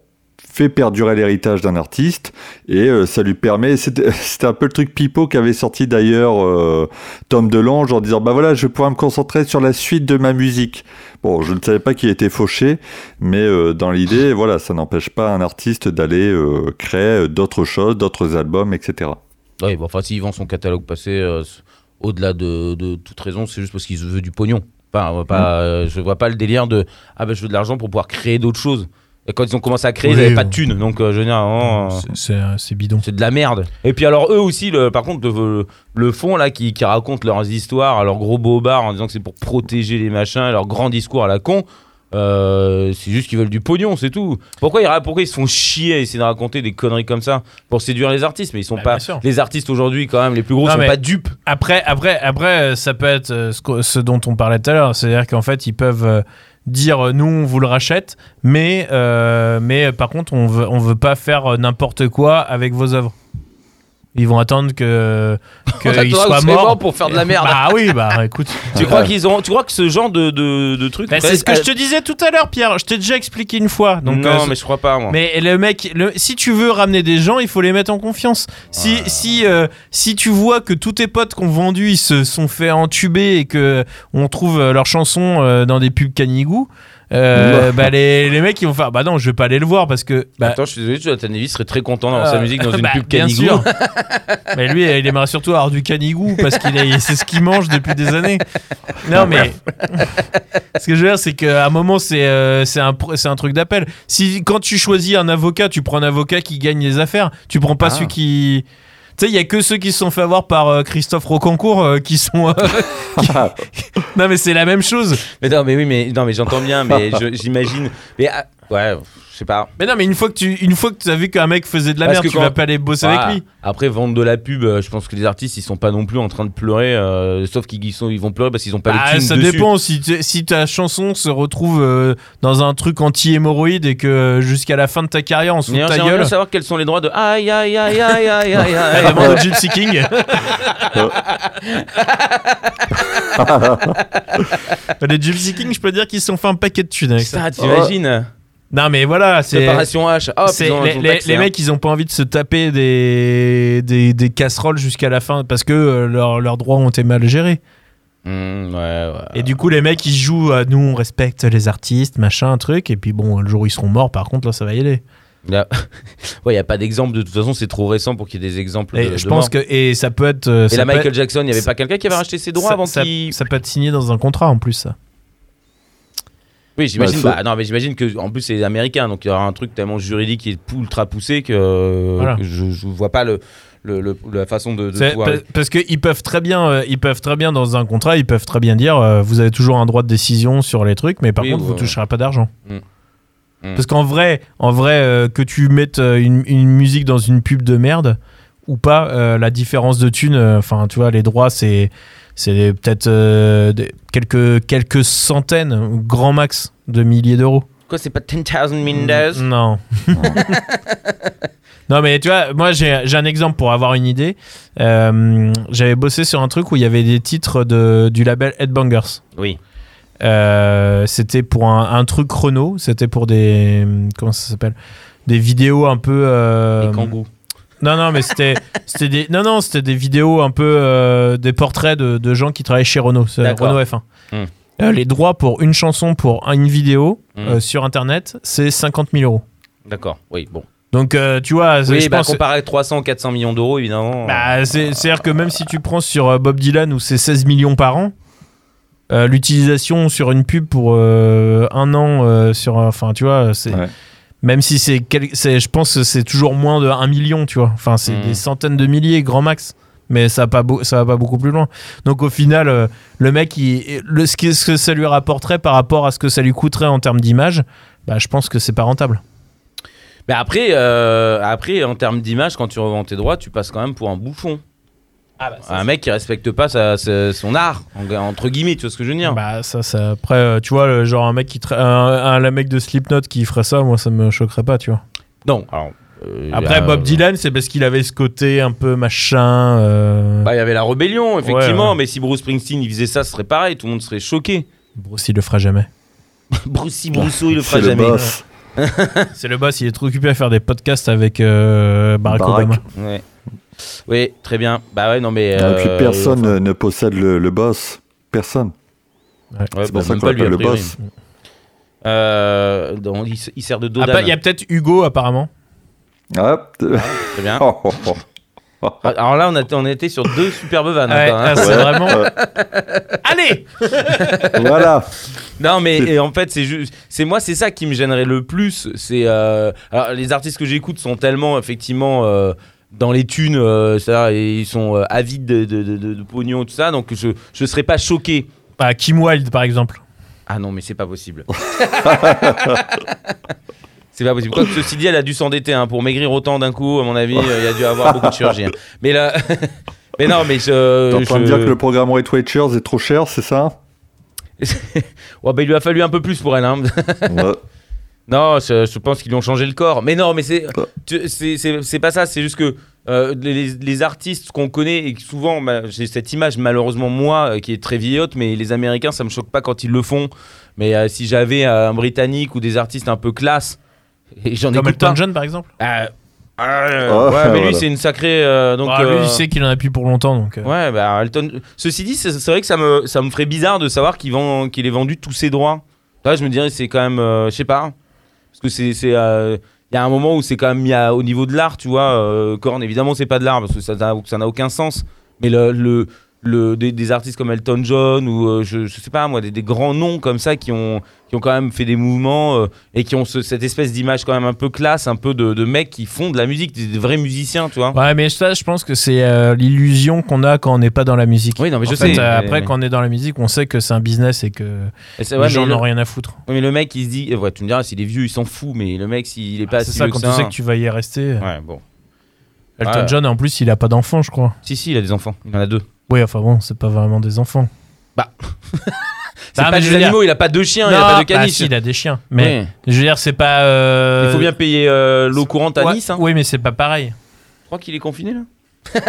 fait perdurer l'héritage d'un artiste et euh, ça lui permet. C'était un peu le truc pipeau qu'avait sorti d'ailleurs euh, Tom DeLonge en disant, bah voilà, je vais pouvoir me concentrer sur la suite de ma musique. Bon, je ne savais pas qu'il était fauché, mais euh, dans l'idée, voilà, ça n'empêche pas un artiste d'aller créer d'autres choses, d'autres albums, etc.
Oui, bon, enfin, s'il vend son catalogue passé au-delà de, de toute raison, c'est juste parce qu'il veut du pognon. Enfin, on va pas, euh, je vois pas le délire de ah ben je veux de l'argent pour pouvoir créer d'autres choses. Et quand ils ont commencé à créer, ils
Oui,
n'avaient pas de thunes, donc euh, dire, vraiment, euh,
C'est- bidon.
c'est de la merde. Et puis alors eux aussi, le, par contre, le, le fond là qui, qui raconte leurs histoires, leurs gros bobards en disant que c'est pour protéger les machins, leur grand discours à la con. Euh, c'est juste qu'ils veulent du pognon, c'est tout. Pourquoi ils, pourquoi ils se font chier à essayer de raconter des conneries comme ça pour séduire les artistes? Mais ils sont
Bah,
pas. Les artistes aujourd'hui, quand même, les plus gros
Non,
sont pas dupes.
Après, après, après, ça peut être euh, ce, dont on parlait tout à l'heure. C'est-à-dire qu'en fait, ils peuvent dire euh, nous, on vous le rachète, mais, euh, mais euh, par contre, on veut, on veut pas faire n'importe quoi avec vos œuvres. Ils vont attendre que
soyez
morts
morts pour faire de la merde.
Bah oui, bah écoute.
Tu crois qu'ils ont Tu crois que ce genre de, de, de truc
Bah, c'est ce que je te disais tout à l'heure, Pierre. Je t'ai déjà expliqué une fois. Donc,
non,
euh,
mais je crois pas moi.
Mais le mec, le- si tu veux ramener des gens, il faut les mettre en confiance. Si, si, euh, si tu vois que tous tes potes qui ont vendu, ils se sont fait entuber et que on trouve euh, leurs chansons dans des pubs canigou, euh, bah les, les mecs ils vont faire bah non je vais pas aller le voir parce que bah,
Attends, je suis désolé, Jonathan Davis serait très content d'avoir sa
euh,
musique dans une
bah,
pub
bien
Canigou.
sûr. mais lui il aimerait surtout avoir du canigou parce qu'il est- c'est ce qu'il mange depuis des années non mais ce que je veux dire c'est qu'à un moment c'est euh, c'est un un truc d'appel si quand tu choisis un avocat tu prends un avocat qui gagne les affaires tu prends pas
Ah.
celui qui tu sais, il y a que ceux qui se sont fait avoir par euh, Christophe Rocancourt euh, qui sont. euh, qui- Non, mais c'est la même chose.
Mais non, mais oui, mais non, mais j'entends bien, mais je- j'imagine. Mais ah, ouais, je sais pas.
Mais non, mais une fois que tu, une fois que tu as vu qu'un mec faisait de la
Parce
merde, tu
quand-
vas pas aller bosser avec lui.
Après, vendre de la pub, euh, je pense que les artistes, ils sont pas non plus en train de pleurer, euh, sauf qu'ils sont, ils vont pleurer parce qu'ils ont pas
Bah,
les
ça
dessus.
dépend si, si ta chanson se retrouve euh, dans un truc anti-hémorroïde et que euh, jusqu'à la fin de ta carrière on se fout de ta gueule.
savoir quels sont les droits de aïe aïe aïe aïe aïe aïe
Ah,
aïe.
demande au Gypsy King. les Gypsy King, je peux dire qu'ils se sont fait un paquet de thunes avec ça.
Ça, t'imagines?
Non, mais voilà, c'est.
Séparation H.
Les, mecs, ils ont pas envie de se taper des, des, des casseroles jusqu'à la fin parce que euh, leurs leurs droits ont été mal gérés.
Mmh, ouais, ouais.
Et du coup, les mecs, ils jouent à nous, on respecte les artistes, machin, un truc. Et puis bon, le jour où ils seront morts, par contre, là, ça va y aller.
Il y a- ouais, il y a pas d'exemple. De toute façon, c'est trop récent pour qu'il y ait des exemples.
Et
de,
je
de
pense que. Et ça peut être. euh,
Et
ça
la Michael
être-
Jackson, il y avait pas quelqu'un qui avait racheté ses droits
ça,
avant
ça-
qu'il.
ça peut être signé dans un contrat en plus, ça.
Oui, j'imagine.
Bah,
bah, non, mais j'imagine que en plus c'est américain, donc il y aura un truc tellement juridique qui est ultra poussé que,
Voilà.
que je, je vois pas le, le- le- la façon de, de pouvoir.
pa- parce qu'ils peuvent très bien, euh, ils peuvent très bien dans un contrat, ils peuvent très bien dire, euh, vous avez toujours un droit de décision sur les trucs, mais par
Oui,
contre,
ouais,
vous
ouais.
toucherez pas d'argent.
Mm. Mm.
Parce qu'en vrai, en vrai, euh, que tu mettes une, une musique dans une pub de merde ou pas, euh, la différence de thunes, euh, enfin, tu vois, les droits, c'est c'est peut-être euh, des- quelques quelques centaines, grand max, de milliers d'euros.
Quoi, c'est pas 10,000 Mindas?
Non. non, mais tu vois, moi j'ai j'ai un exemple pour avoir une idée. Euh, J'avais bossé sur un truc où il y avait des titres de, du label Headbangers.
Oui.
Euh, c'était pour un, un truc Renault. C'était pour des. Comment ça s'appelle? Des vidéos un peu. euh,
kangourous.
Non, non, mais c'était c'était des non non c'était des vidéos un peu euh, des portraits de, de gens qui travaillent chez Renault, c'est. Renault F1.
Hmm.
Euh, les droits pour une chanson pour une vidéo
Hmm.
euh, sur internet, c'est 50 000 euros.
D'accord. Oui, bon.
Donc euh, tu vois,
Oui,
je
bah,
pense.
comparé à 300, 400 millions d'euros, évidemment.
Bah, c'est à dire que même si tu prends sur Bob Dylan où c'est 16 millions par an, euh, l'utilisation sur une pub pour euh, un an euh, sur, enfin tu vois, c'est
Ouais.
Même si c'est, quel- je pense que c'est toujours moins de 1 million, tu vois. Enfin c'est
Mm.
des centaines de milliers grand max. Mais ça va pas, beau- ça va pas beaucoup plus loin. Donc au final, euh, le mec, il, le, ce que ça lui rapporterait par rapport à ce que ça lui coûterait en termes d'image, bah, je pense que c'est pas rentable.
Mais après, euh, après, en termes d'image, quand tu revends tes droits, tu passes quand même pour un bouffon. Un mec qui respecte pas sa- sa- son art, en- entre guillemets, tu vois ce que je veux dire
Bah ça, ça après, euh, tu vois, le, genre un mec qui, tra- un, un- le mec de Slipknot qui ferait ça, moi ça me choquerait pas, tu vois.
Non, alors. euh,
Après Bob Dylan, c'est parce qu'il avait ce côté un peu machin. euh,
Bah, il y avait la rébellion, effectivement,
Ouais, ouais.
mais si Bruce Springsteen il faisait ça, ce serait pareil, tout le monde serait choqué.
Bruce il le fera jamais.
Brucey Brousseau, il le fera
C'est le
jamais.
boss.
c'est le boss, il est trop occupé à faire des podcasts avec euh, Barack,
Barack.
Obama.
Ouais. Oui, très bien. Bah ouais, non mais.
Et puis
euh,
personne
enfin,
ne- possède le, le boss. Personne.
ouais,
C'est
bah,
pour ça qu'on l'appelle le boss.
Euh, donc, il, sert de
Ah, bah, Il y a peut-être Hugo apparemment.
Ah,
Très bien.
oh, oh, oh.
Alors là, on a, on a été sur deux superbes vannes.
Ouais,
hein.
ah, c'est
Ouais.
vraiment.
Euh,
Allez
voilà.
Non, mais en fait, c'est juste, c'est moi, c'est ça qui me gênerait le plus. C'est euh, alors, les artistes que j'écoute sont tellement effectivement euh, dans les thunes, euh, c'est-à-dire, et ils sont euh, avides de, de, de- de- de pognon tout ça, donc je je serais pas choqué.
Bah, Kim Wilde par exemple.
Ah non, mais c'est pas possible. c'est pas possible. Quoique, ceci dit, elle a dû s'endetter hein, pour maigrir autant d'un coup. À mon avis, euh, il y a dû avoir beaucoup de chirurgie. hein. Mais là, mais non, mais je.
T'es en train de
je-
dire que le programme Weight Watchers est trop cher, c'est ça?
Ouais, bah, il lui a fallu un peu plus pour elle. hein.
Ouais.
Non, je, je pense qu'ils lui ont changé le corps. Mais non, mais c'est c'est pas ça. C'est juste que euh, les, les artistes qu'on connaît et que souvent, bah, j'ai cette image malheureusement moi euh, qui est très vieillotte, mais les Américains, ça me choque pas quand ils le font. Mais euh, si j'avais euh, un Britannique ou des artistes un peu classe, et j'en ai
Comme. Elton John, par exemple.
Euh, euh,
Oh,
ouais, mais lui,
voilà.
c'est une sacrée. euh, donc,
Ah, lui,
euh,
il sait qu'il en a plus pour longtemps. Donc, euh.
Ouais, bah Elton. Ceci dit, c'est vrai que ça me, ça me ferait bizarre de savoir qu'il vend, qu'il ait vendu tous ses droits. Là, je me dirais, c'est quand même, euh, je sais pas, parce que c'est, c'est, euh, il y a un moment où c'est quand même mis à- au niveau de l'art, tu vois. Euh, Korn, évidemment, c'est pas de l'art parce que ça n'a, ça n'a aucun sens. Mais le, le- des, des artistes comme Elton John ou euh, je, je sais pas moi, des, des grands noms comme ça qui ont, qui ont quand même fait des mouvements euh, et qui ont ce- cette espèce d'image quand même un peu classe, un peu de, de mecs qui font de la musique, des, des vrais musiciens, tu vois.
Ouais, mais ça, je pense que c'est euh, l'illusion qu'on a quand on n'est pas dans la musique.
Oui, non, mais
En
je
fait,
sais.
après,
mais-
quand on est dans la musique, on sait que c'est un business et que
Et
les
ouais,
gens
mais le-
n'ont rien à foutre.
Oui, mais le mec, il se dit, ouais, tu me diras, s'il est vieux, il s'en fout, mais le mec, s'il est pas
Ah, c'est
si
ça, quand tu sais que tu vas y rester.
Ouais, bon.
Elton. John, en plus, il a pas d'enfant, je crois.
Si, si, il a des enfants. Il en a deux.
Oui, enfin bon, c'est pas vraiment des enfants.
C'est
Ah,
pas des
dire-
animaux, il a pas de chiens, il a pas de
bah
caniche.
si, il a des chiens. Mais
Ouais.
je veux dire, c'est pas. euh,
Il faut bien payer euh, l'eau courante à
Ouais,
Nice. Hein.
Oui, mais c'est pas pareil.
Je crois qu'il est confiné là.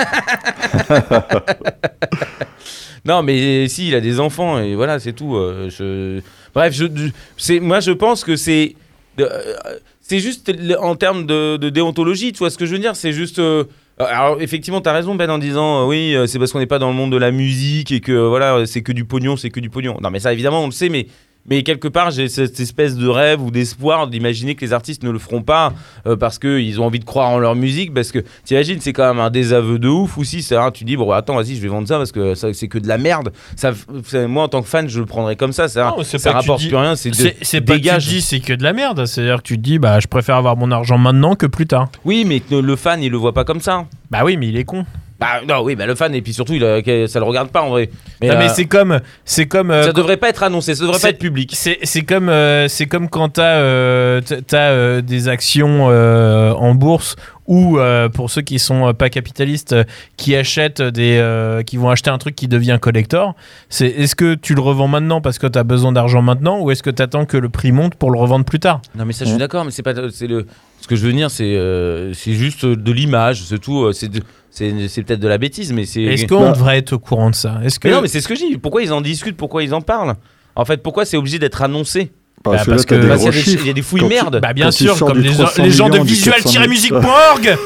non, mais si, il a des enfants et voilà, c'est tout. euh, je... Bref, je, je- c'est, moi je pense que c'est. euh, c'est juste en termes de, de déontologie, tu vois ce que je veux dire C'est juste. Euh, alors effectivement, tu as raison Ben en disant euh, oui, euh, c'est parce qu'on n'est pas dans le monde de la musique et que voilà, c'est que du pognon, c'est que du pognon. Non, mais ça évidemment, on le sait, mais mais quelque part, j'ai cette espèce de rêve ou d'espoir d'imaginer que les artistes ne le feront pas euh, parce qu'ils ont envie de croire en leur musique. Parce que t'imagines, c'est quand même un désaveu de ouf aussi. C'est hein, tu dis, bon, attends, vas-y, je vais vendre ça parce que c'est que de la merde. Ça, moi, en tant que fan, je le prendrais comme ça. Ça,
Non,
ça rapporte
dis-
plus rien.
C'est pas que tu
dégage.
dis c'est que de la merde. C'est-à-dire que tu te dis, bah, je préfère avoir mon argent maintenant que plus tard.
Oui, mais que le fan, il le voit pas comme ça.
Bah oui, mais il est con.
Bah, non, oui, bah, le fan, et puis surtout, il a- que- ça le regarde pas en vrai. Mais,
non, mais
euh,
c'est comme. C'est comme. euh,
ça devrait pas être annoncé, ça devrait
c'est-
pas être public.
C'est c'est comme, euh, c'est comme quand tu as, des actions euh, en bourse ou euh, pour ceux qui sont euh, pas capitalistes, euh, qui achètent des, euh, qui vont acheter un truc qui devient collector. C'est est-ce que tu le revends maintenant parce que tu as besoin d'argent maintenant ou est-ce que tu attends que le prix monte pour le revendre plus tard?
Non, mais ça, je suis d'accord, mais c'est pas. C'est le. Ce que je veux dire, c'est euh, c'est juste de l'image, c'est tout. euh, C'est de- c'est peut-être de la bêtise, mais c'est.
Est-ce qu'on devrait être au courant de ça? Est-ce que
Mais non, mais c'est ce que je dis. Pourquoi ils en discutent? Pourquoi ils en parlent? En fait, pourquoi c'est obligé d'être annoncé?
Parce,
Bah,
que
parce
là,
que-
des
des-
chiffres.
il y a des fouilles
Quand tu-
merde.
bah bien sûr, comme les, gens-
300
les gens de
millions, du 400 000.
visuel-musique.org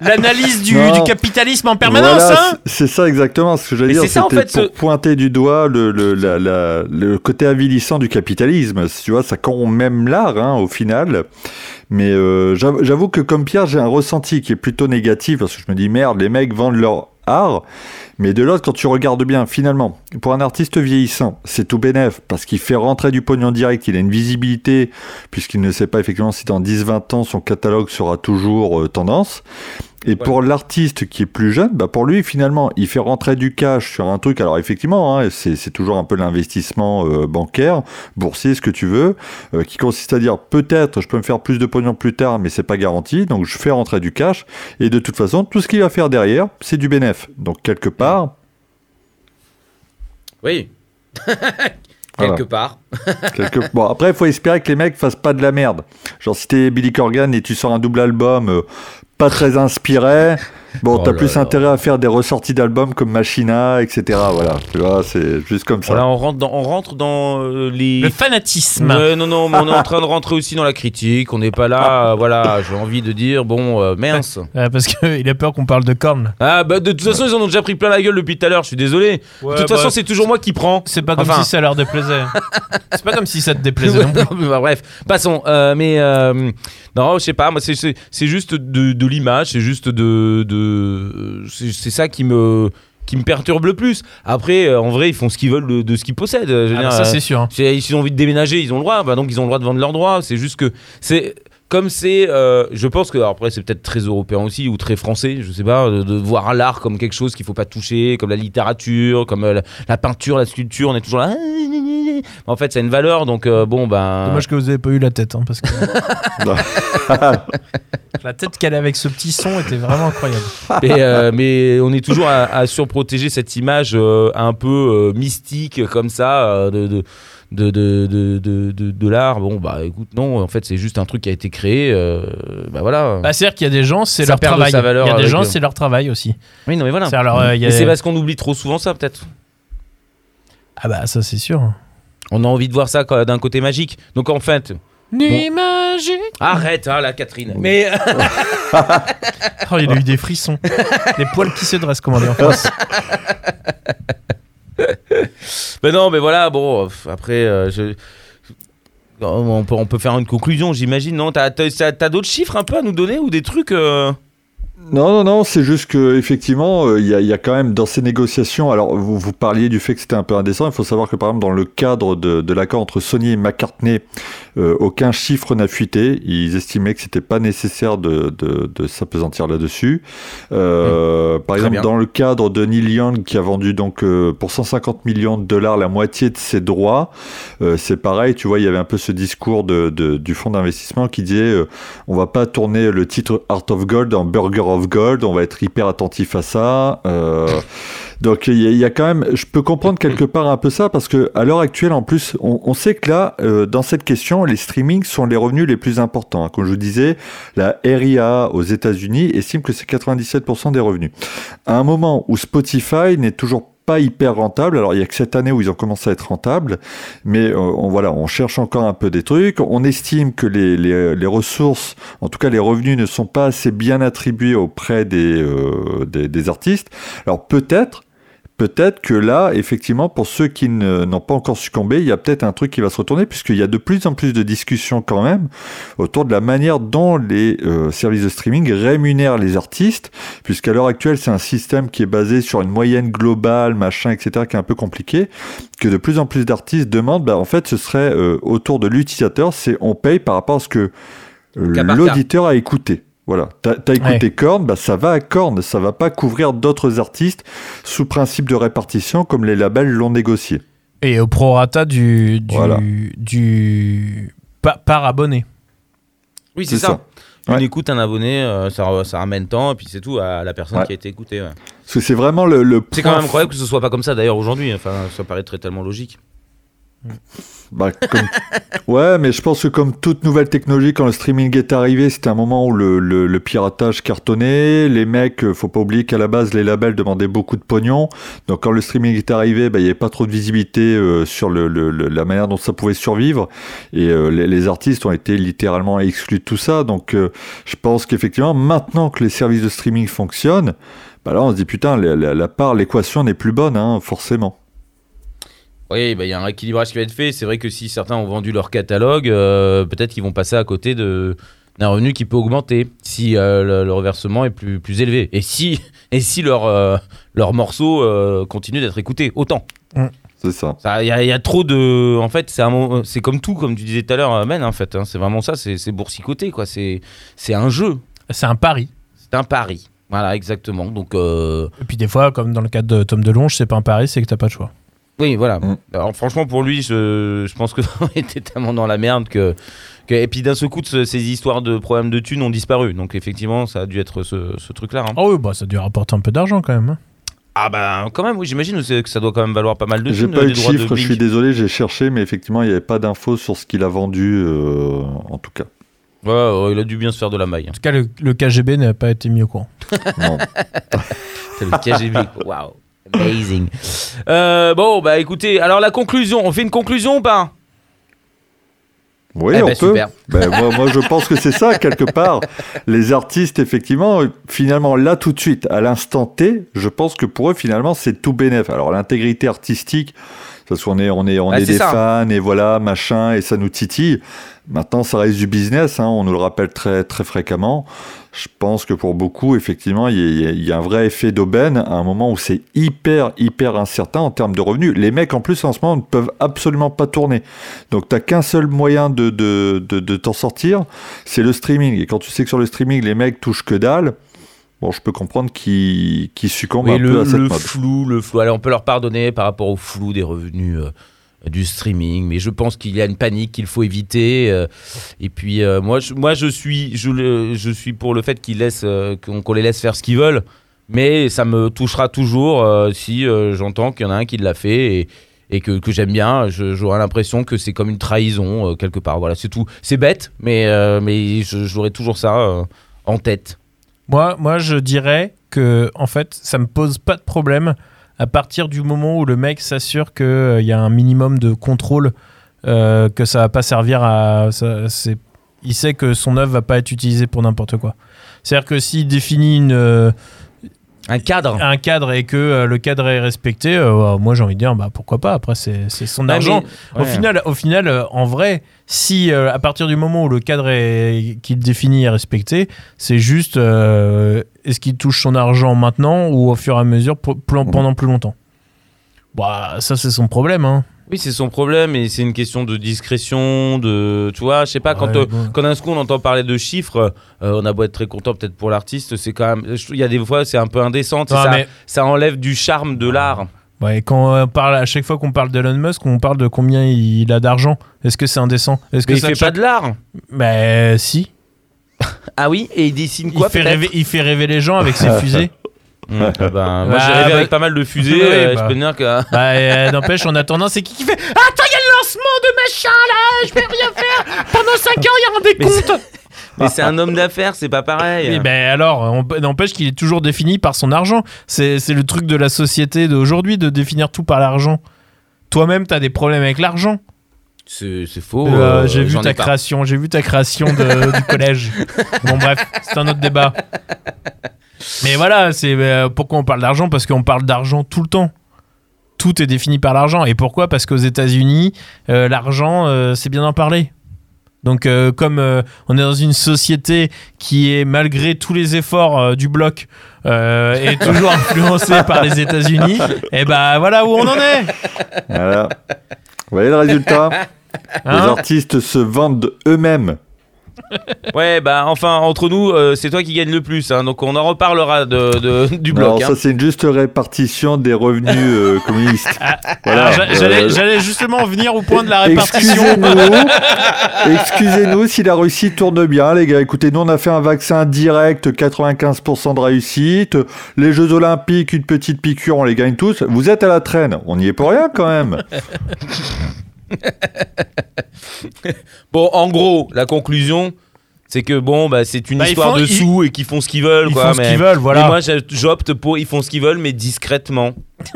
L'analyse du, capitalisme en permanence,
Voilà,
hein
c'est ça exactement ce que j'allais dire.
c'est ça, en
C'était
fait,
pour
ce-
pointer du doigt le, le, la- la- le côté avilissant du capitalisme. Tu vois, ça corrompt même l'art hein, au final. Mais euh, j'avoue que comme Pierre, j'ai un ressenti qui est plutôt négatif parce que je me dis merde, les mecs vendent leur art. Mais de l'autre, quand tu regardes bien, finalement, pour un artiste vieillissant, c'est tout bénef parce qu'il fait rentrer du pognon direct, il a une visibilité puisqu'il ne sait pas effectivement si dans 10-20 ans son catalogue sera toujours euh, tendance. Et pour l'artiste qui est plus jeune, bah pour lui finalement, il fait rentrer du cash sur un truc. Alors effectivement, hein, c'est toujours un peu l'investissement euh, bancaire, boursier, ce que tu veux, euh, qui consiste à dire peut-être je peux me faire plus de pognon plus tard, mais c'est pas garanti. Donc je fais rentrer du cash. Et de toute façon, tout ce qu'il va faire derrière, c'est du bénéf. Donc quelque part,
Oui.
Voilà.
Quelque part.
quelque... bon après, il faut espérer que les mecs fassent pas de la merde. Genre si t'es Billy Corgan et tu sors un double album. euh, pas très inspiré. Bon,
Oh
t'as plus
là.
intérêt à faire des ressorties d'albums comme Machina, etc. Voilà, tu vois, c'est juste comme ça.
Voilà, on rentre dans, on rentre dans euh, les.
Le fanatisme.
Non, non, mais on est en train de rentrer aussi dans la critique. On n'est pas là. euh, voilà, j'ai envie de dire, bon, euh, mince.
Parce qu'il a peur qu'on parle de cornes.
Ah, bah, de toute façon, ils en ont déjà pris plein la gueule depuis tout à l'heure. Je suis désolé.
Ouais,
de toute
bah,
façon, c'est toujours moi qui prends.
C'est pas comme
Enfin.
si ça leur déplaisait. c'est pas comme si ça te déplaisait non
bah, bref, passons. Euh, mais euh, non, je sais pas. Moi, c'est- juste de, de l'image. C'est juste de. de c'est ça qui me qui me perturbe le plus. Après, euh, en vrai, ils font ce qu'ils veulent de, de ce qu'ils possèdent. Je veux
Ah,
dire,
bah, ça
euh,
c'est sûr. hein.
S'ils ont envie de déménager, ils ont le droit. Bah, donc, ils ont le droit de vendre leurs droits. C'est juste que c'est comme c'est, euh, je pense que alors après c'est peut-être très européen aussi ou très français, je sais pas, de, de voir l'art comme quelque chose qu'il faut pas toucher, comme la littérature, comme euh, la, la peinture, la sculpture, on est toujours là. En fait, ça a une valeur, donc euh, bon ben.
Dommage que vous avez pas eu la tête, hein, parce que la tête qu'elle a avec ce petit son était vraiment incroyable.
mais, euh, mais on est toujours à, à surprotéger cette image euh, un peu euh, mystique comme ça euh, de, de, de, de, de, de- l'art. Bon, bah écoute, non, en fait, c'est juste un truc qui a été créé. euh, bah voilà.
Bah, c'est-à-dire qu'il y a des gens, c'est leur travail. Il y a des gens,
euh,
c'est leur travail aussi.
oui, non, mais voilà.
Euh, a-
c'est parce qu'on oublie trop souvent ça, peut-être.
Ah bah ça c'est sûr.
On a envie de voir ça d'un côté magique. Donc en fait,
Nuit magique.
arrête, hein, la Catherine. Mais
Oh, il a eu des frissons. des poils qui se dressent, comment dire en France.
Ben non, mais voilà, bon, après, euh, on, peut, on peut faire une conclusion, j'imagine, non? T'as d'autres chiffres un peu à nous donner ou des trucs euh?
Non, non, non, c'est juste que effectivement, euh, il y, a, il y a quand même dans ces négociations. Alors, vous, vous parliez du fait que c'était un peu indécent. Il faut savoir que par exemple, dans le cadre de, de l'accord entre Sony et McCartney, euh, aucun chiffre n'a fuité. Ils estimaient que c'était pas nécessaire de, de, de s'apesantir là-dessus. Euh, Par
Très
exemple,
bien.
dans le cadre de Neil Young qui a vendu donc pour 150 millions de dollars la moitié de ses droits, c'est pareil. Tu vois, il y avait un peu ce discours de, du fonds d'investissement qui disait on va pas tourner le titre Art of Gold en Burger of Gold, on va être hyper attentif à ça. Euh, donc il y, a- quand même, je peux comprendre quelque part un peu ça parce que à l'heure actuelle en plus, on, on sait que là, euh, dans cette question, les streamings sont les revenus les plus importants. hein. Comme je vous disais, la RIA aux États-Unis estime que c'est 97% des revenus. À un moment où Spotify n'est toujours pas hyper rentable. Alors il y a que cette année où ils ont commencé à être rentables, mais euh, on, voilà, on cherche encore un peu des trucs. On estime que les, ressources, en tout cas les revenus, ne sont pas assez bien attribués auprès des, euh, artistes. Alors peut-être. Peut-être que là, effectivement, pour ceux qui n'ont pas encore succombé, il y a peut-être un truc qui va se retourner, puisqu'il y a de plus en plus de discussions quand même autour de la manière dont les euh, services de streaming rémunèrent les artistes, puisqu'à l'heure actuelle, c'est un système qui est basé sur une moyenne globale, machin, etc., qui est un peu compliqué, que de plus en plus d'artistes demandent, bah, en fait, ce serait euh, autour de l'utilisateur, c'est on paye par rapport à ce que euh, l'auditeur a écouté. Voilà, t'as as écouté Korn, bah ça va à Korn, ça va pas couvrir d'autres artistes sous principe de répartition comme les labels l'ont négocié.
Et au prorata du, du,
Voilà.
du pa- par abonné.
Oui, c'est ça.
ça.
Une
Ouais.
écoute, un abonné, euh, ça, ça ramène tant, et puis c'est tout à la personne
Ouais.
qui a été écoutée. ouais.
Parce que c'est vraiment le, le
C'est quand même incroyable que ce soit pas comme ça d'ailleurs aujourd'hui. Enfin, ça paraît très tellement logique.
Bah, comme- ouais, mais je pense que comme toute nouvelle technologie, quand le streaming est arrivé, c'était un moment où le, piratage cartonnait. Les mecs, euh, faut pas oublier qu'à la base, les labels demandaient beaucoup de pognon. Donc quand le streaming est arrivé, bah, il n'y avait pas trop de visibilité euh, sur le, la manière dont ça pouvait survivre. Et euh, les, artistes ont été littéralement exclus de tout ça. Donc euh, je pense qu'effectivement, maintenant que les services de streaming fonctionnent, bah là on se dit putain, la, la- la part, l'équation n'est plus bonne, hein, forcément.
Oui, bah, il y a un rééquilibrage qui va être fait. C'est vrai que si certains ont vendu leur catalogue, euh, peut-être qu'ils vont passer à côté de d'un revenu qui peut augmenter si euh, le, le reversement est plus, plus élevé. Et si, et si leur, euh, leur morceau euh, continue d'être écouté autant.
C'est ça.
Ça, Il y, a- il y a trop de. En fait, c'est comme tout, comme tu disais tout à l'heure, Ben, en fait. hein. c'est vraiment ça, c'est boursicoté, quoi. C'est c'est un jeu,
C'est un pari.
c'est un pari. Voilà, exactement. Donc, euh,
Et puis des fois, comme dans le cas de Tom DeLonge, c'est pas un pari, c'est que t'as pas de choix.
Oui, voilà.
Mm.
Alors, franchement, pour lui, je, je pense que on était tellement dans la merde que. que- et puis d'un seul coup, ce- ces histoires de problèmes de thunes ont disparu. Donc, effectivement, ça a dû être ce, ce truc-là. hein.
Oh oui, bah ça a dû rapporter un peu d'argent quand même. hein.
Ah, bah, quand même, oui, j'imagine que ça doit quand même valoir pas mal de
J'ai pas
euh,
eu
droits
chiffres, je suis désolé, j'ai cherché, mais effectivement, il n'y avait pas d'infos sur ce qu'il a vendu, euh, en tout cas.
Ouais, ouais, il a dû bien se faire de la maille. hein.
En tout cas, le, le KGB n'a pas été mis au courant.
Non.
C'est le KGB. Waouh. Amazing. Euh, bon, bah écoutez, alors la conclusion, on fait une conclusion ou pas?
Oui,
Eh
on
ben,
peut. Ben, moi, moi, je pense que c'est ça, quelque part. Les artistes, effectivement, finalement, là, tout de suite, à l'instant T, je pense que pour eux, finalement, c'est tout bénef. Alors, l'intégrité artistique, parce qu'on est, on est, on
Ah,
est des
ça.
fans et voilà, machin, et ça nous titille. Maintenant, ça reste du business, hein, on nous le rappelle très, très fréquemment. Je pense que pour beaucoup, effectivement, il y, a- il y a un vrai effet d'aubaine à un moment où c'est hyper, hyper incertain en termes de revenus. Les mecs, en plus, en ce moment, ne peuvent absolument pas tourner. Donc, t'as qu'un seul moyen de, de, de, de t'en sortir, c'est le streaming. Et quand tu sais que sur le streaming, les mecs touchent que dalle, bon, je peux comprendre qu'ils qu'ils succombent
Oui,
un
le,
peu à cette
le
mode.
flou, le flou. Alors on peut leur pardonner par rapport au flou des revenus euh, du streaming, mais je pense qu'il y a une panique qu'il faut éviter. euh, et puis euh, moi, je, moi je suis, je, suis pour le fait qu'ils laissent, qu'on les laisse faire ce qu'ils veulent, mais ça me touchera toujours si j'entends qu'il y en a un qui l'a fait et, et que, que j'aime bien. Je- J'aurai l'impression que c'est comme une trahison quelque part. Voilà, c'est tout. C'est bête, mais mais j'aurai toujours ça en tête.
Moi, moi, je dirais que en fait, ça me pose pas de problème à partir du moment où le mec s'assure qu'il y a un minimum de contrôle, euh, que ça va pas servir à. il sait que son œuvre va pas être utilisée pour n'importe quoi. C'est-à-dire que s'il définit une, euh,
Un cadre.
un cadre et que euh, le cadre est respecté, euh, moi j'ai envie de dire bah pourquoi pas. Après c'est son argent.
mais-
Au final, au final euh, en vrai, si à partir du moment où le cadre qu'il définit est respecté, c'est juste est-ce qu'il touche son argent maintenant ou au fur et à mesure pendant plus longtemps? Bah, ça c'est son problème. Hein.
Oui, c'est son problème et c'est une question de discrétion, de tu vois, je sais pas quand
Ouais,
euh,
bon.
quand d'un coup on entend parler de chiffres, euh, on a beau être très content peut-être pour l'artiste, c'est quand même il y a des fois c'est un peu indécent,
Ah,
ça,
mais-
ça enlève du charme de l'art.
Ouais, quand on parle à chaque fois qu'on parle d'Elon Musk, on parle de combien il a d'argent. Est-ce que c'est indécent? Est-ce que
Mais il
ça
fait pas de l'art.
Bah si.
Ah oui, et il dessine
Il
quoi
fait,
peut-être
rêver, il fait rêver les gens avec ses fusées.
Mmh, ah ben, Moi
Bah,
j'ai rêvé
bah-
avec pas mal de fusées, euh,
bah.
je peux dire que
Bah, euh, n'empêche, en attendant, c'est qui qui fait Attends, il y a le lancement de machin là, je vais rien faire. Pendant 5 ans, il y a un
Mais
décompte.
mais c'est un homme d'affaires, c'est pas pareil.
Et ben alors, n'empêche qu'il est toujours défini par son argent. C'est le truc de la société d'aujourd'hui de définir tout par l'argent. Toi-même, t'as des problèmes avec l'argent.
C'est faux.
Euh,
euh,
j'ai vu ta création, j'ai vu ta création de- du collège. Bon bref, c'est un autre débat. Mais voilà, c'est euh, pourquoi on parle d'argent? Parce qu'on parle d'argent tout le temps. Tout est défini par l'argent. Et pourquoi? Parce qu'aux États-Unis, euh, l'argent, euh, c'est bien d'en parler. Donc, comme on est dans une société qui est, malgré tous les efforts du bloc, est toujours influencée par les États-Unis, et ben voilà où on en est.
Voilà. Vous voyez le résultat? Les
Hein
artistes se vendent eux-mêmes.
Ouais, bah enfin entre nous, euh, c'est toi qui gagne le plus, hein, donc on en reparlera de, de- du bloc.
Non,
hein.
ça c'est une juste répartition des revenus euh, communistes. Voilà.
Alors, j'a- j'allais
Euh,
j'allais justement venir au point de la répartition.
Excusez-nous, excusez-nous si la Russie tourne bien, les gars. Écoutez, nous on a fait un vaccin direct, 95% de réussite. Les Jeux Olympiques, une petite piqûre, on les gagne tous. Vous êtes à la traîne, on n'y est pour rien quand même.
Bon, en gros, la conclusion, c'est que bon, bah, c'est une
Bah,
histoire
font-
de
ils-
sous et qu'ils font ce qu'ils veulent.
Ils
quoi,
font ce qu'ils veulent, voilà.
moi, j'opte pour ils font ce qu'ils veulent, mais discrètement.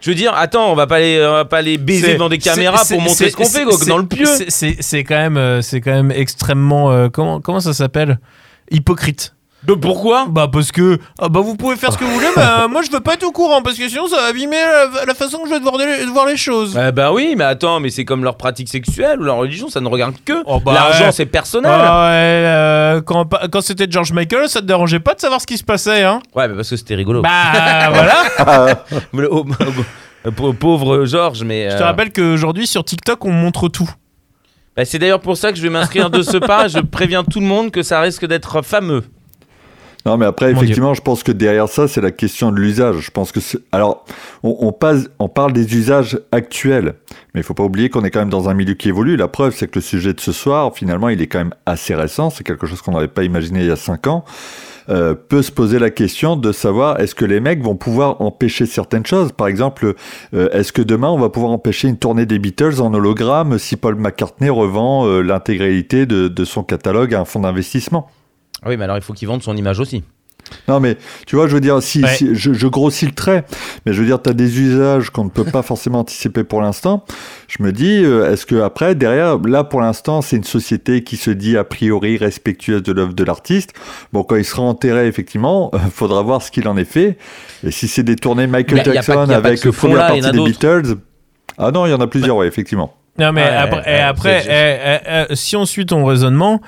Je veux dire, attends, on va pas les, on va pas les baiser devant des caméras pour montrer ce qu'on fait, quoi,
c'est-
dans le pieu.
c'est quand même, euh, c'est quand même extrêmement. euh, comment, comment ça s'appelle? Hypocrite.
De pourquoi?
Bah parce que ah bah vous pouvez faire ce que vous voulez, mais euh, moi je veux pas être au courant parce que sinon ça va abîmer la, la façon que je vais de voir, de voir les choses.
Eh ben oui, mais attends, mais c'est comme leur pratique sexuelle ou leur religion, ça ne regarde que.
Oh, bah,
L'argent,
ouais.
c'est personnel.
Ah ouais, euh, quand, quand c'était George Michael, ça te dérangeait pas de savoir ce qui se passait, hein?
Ouais, mais parce que c'était rigolo.
Bah voilà.
Pauvre Georges, mais.
Je te
euh,
rappelle qu'aujourd'hui sur TikTok on montre tout.
bah, c'est d'ailleurs pour ça que je vais m'inscrire de ce pas. Je préviens tout le monde que ça risque d'être fameux.
Non, mais après,
Mon
effectivement, je pense que derrière ça, c'est la question de l'usage. Je pense que c'est... Alors, on, on, passe, on parle des usages actuels, mais il faut pas oublier qu'on est quand même dans un milieu qui évolue. La preuve, c'est que le sujet de ce soir, finalement, il est quand même assez récent. C'est quelque chose qu'on n'avait pas imaginé il y a cinq ans. Euh, peut se poser la question de savoir est-ce que les mecs vont pouvoir empêcher certaines choses? Par exemple, euh, est-ce que demain on va pouvoir empêcher une tournée des Beatles en hologramme si Paul McCartney revend euh, l'intégralité de, de son catalogue à un fonds d'investissement?
Ah Oui, mais alors il faut qu'ils vendent son image aussi.
Non, mais tu vois, je veux dire, si,
Ouais.
si- je, je grossis le trait, mais je veux dire, tu as des usages qu'on ne peut pas forcément anticiper pour l'instant. Je me dis, euh, est-ce que après, derrière, là, pour l'instant, c'est une société qui se dit a priori respectueuse de l'œuvre de l'artiste. Bon, quand il sera enterré, effectivement, euh, faudra voir ce qu'il en est fait. Et si c'est des tournées Michael
a pas-
Jackson
a
avec la partie
a
des. Beatles. Ah non, il y en a plusieurs, ouais, effectivement.
Non, mais
Ouais,
après,
ouais,
et après
c'est-
eh, eh, eh, si on suit ton raisonnement,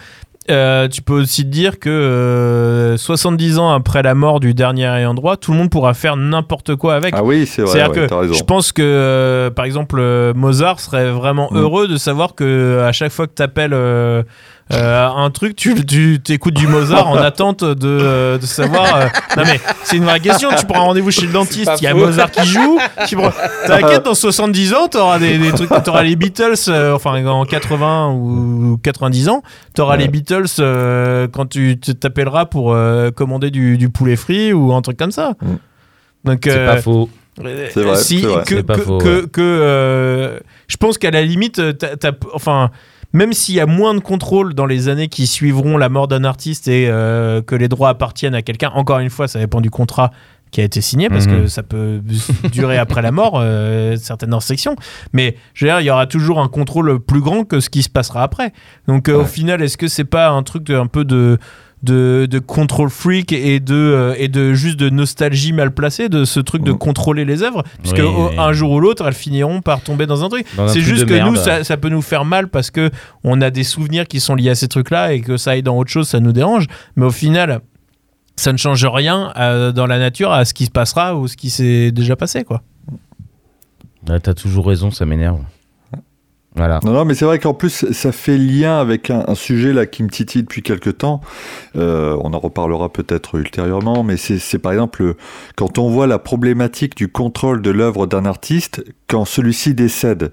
euh, tu peux aussi te dire que euh, 70 ans après la mort du dernier ayant droit, tout le monde pourra faire n'importe quoi avec.
Ah oui, c'est vrai,
C'est-à-dire
ouais,
que je pense que, euh, par exemple, euh, Mozart serait vraiment
Mm.
heureux de savoir que à chaque fois que tu appelles un truc, tu, tu écoutes du Mozart en attente de, euh, de savoir. euh, Non, mais c'est une vraie question. Tu prends un rendez-vous chez le dentiste,
pas
il y a
faux.
Mozart qui joue. Tu prends- T'inquiète, dans 70 ans, t'auras des, des trucs. T'auras les Beatles, euh, enfin, en 80 ou 90 ans, t'auras les Beatles euh, quand tu tu t'appelleras pour euh, commander du, du poulet frit ou un truc comme ça.
Mm.
Donc,
C'est
euh,
pas faux.
C'est vrai,
si-
c'est vrai.
que,
C'est pas
que-
faux,
que-
ouais.
que, euh, je pense qu'à la limite, euh, t'as- t'as- enfin, même s'il y a moins de contrôle dans les années qui suivront la mort d'un artiste et euh, que les droits appartiennent à quelqu'un, encore une fois, ça dépend du contrat qui a été signé parce
Mhm.
que ça peut durer après la mort euh, certaines restrictions. Mais je veux dire il y aura toujours un contrôle plus grand que ce qui se passera après. Donc euh, au final est-ce que c'est pas un truc de, un peu de de, de control freak et de, euh, et de juste de nostalgie mal placée de ce truc de
Mhm.
contrôler les œuvres puisque
Oui,
au-
oui.
un jour ou l'autre elles finiront par tomber dans un truc c'est juste que
merde.
nous ça, ça peut nous faire mal parce que on a des souvenirs qui sont liés à ces trucs là et que ça aille dans autre chose ça nous dérange mais au final ça ne change rien euh, dans la nature à ce qui se passera ou ce qui s'est déjà passé quoi
Ouais, T'as toujours raison, ça m'énerve. Voilà.
Non, non, mais c'est vrai qu'en plus, ça fait lien avec un, un sujet là qui me titille depuis quelques temps. Euh, on en reparlera peut-être ultérieurement, mais c'est par exemple euh, quand on voit la problématique du contrôle de l'œuvre d'un artiste quand celui-ci décède.